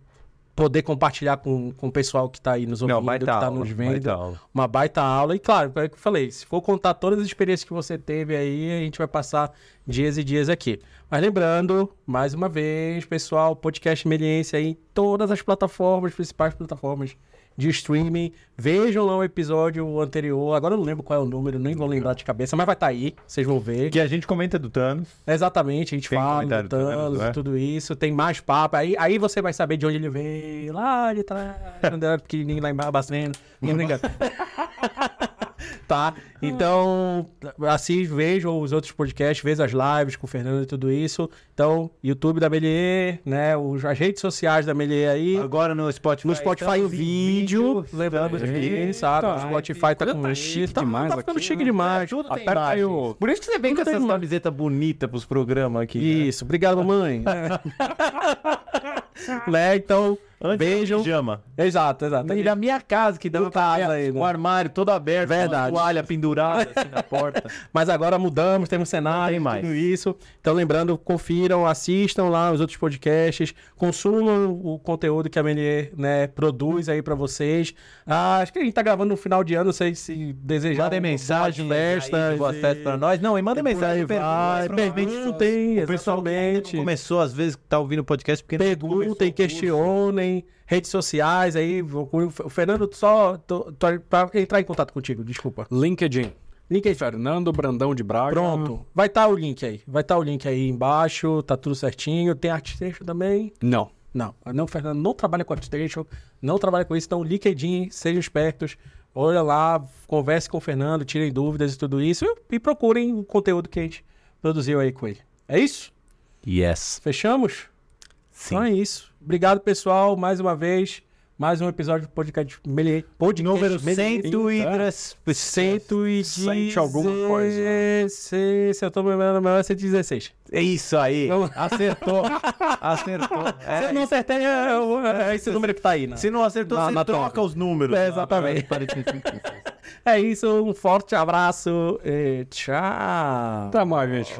poder compartilhar com, com o pessoal que está aí nos ouvindo, Não, que está nos vendo. aula. Uma baita aula. E claro, é o que eu falei, se for contar todas as experiências que você teve aí, a gente vai passar dias e dias aqui. Mas lembrando, mais uma vez, pessoal, podcast Meliense aí em todas as plataformas, principais plataformas de streaming. Vejam lá o episódio anterior. Agora eu não lembro qual é o número, nem vou lembrar de cabeça, mas vai estar aí, vocês vão ver. Que a gente comenta do Thanos. Exatamente, a gente Tem fala do Thanos, é? e tudo isso. Tem mais papo. Aí, aí você vai saber de onde ele veio. Lá de trás, quando era pequenininho, lá em Barra Bacena. Não me engano. Tá? Então, assim, vejam os outros podcasts, vejam as lives com o Fernando e tudo isso. Então, YouTube da Melier, né? Os, as redes sociais da Melier aí. Agora no Spotify. No Spotify o estamos em vídeo, lembrando aqui, sabe? O Spotify tá com tá chique Tá, demais tá ficando aqui, chique né? demais. Tudo tem Aperta aí o- Por isso que você vem com Tudo tem essas imagem. camisetas bonitas pros programas aqui. né? Isso, obrigado, mamãe. né? Então, Antes. Pijama. Exato, exato. E na minha casa, que dá Do casa aí, o armário todo aberto, Verdade. uma toalha pendurada assim na porta. Mas agora mudamos, temos cenário, tem mais. tudo isso. Então, lembrando, confiram, assistam lá os outros podcasts, consumam o conteúdo que a Melier né, produz aí pra vocês. Ah, acho que a gente tá gravando no final de ano, não sei se desejar. Mandem mensagem, festas. boas e- festas pra nós. Não, e mandem mensagem. vai. Perguntem, O pessoal que exatamente. começou, às vezes, tá ouvindo o podcast porque não Perguntem, começou redes sociais aí. O Fernando, só pra entrar em contato contigo, desculpa. LinkedIn. Link aí, Fernando Brandão de Braga. Pronto. Vai estar o link aí. Vai estar o link aí embaixo, tá tudo certinho. Tem ArtStation também? Não. Não. Não, Fernando não trabalha com ArtStation, não trabalha com isso. Então, LinkedIn, sejam espertos. Olha lá, converse com o Fernando, tirem dúvidas e tudo isso. E, e procurem o conteúdo que a gente produziu aí com ele. É isso? Yes. Fechamos? Sim. Então é isso. Obrigado, pessoal, mais uma vez. Mais um episódio do podcast, Meli- podcast Número Meli- 110. Cento e Cento alguma coisa. Se, se eu tô me lembrando, melhor é 116. É isso aí. Vamos. Acertou. Acertou. se É, eu não acertei, é, é esse número que tá aí, né? se não acertou, Na- você na troca troca. os números. É, exatamente. É isso, um forte abraço e tchau. Até mais, gente.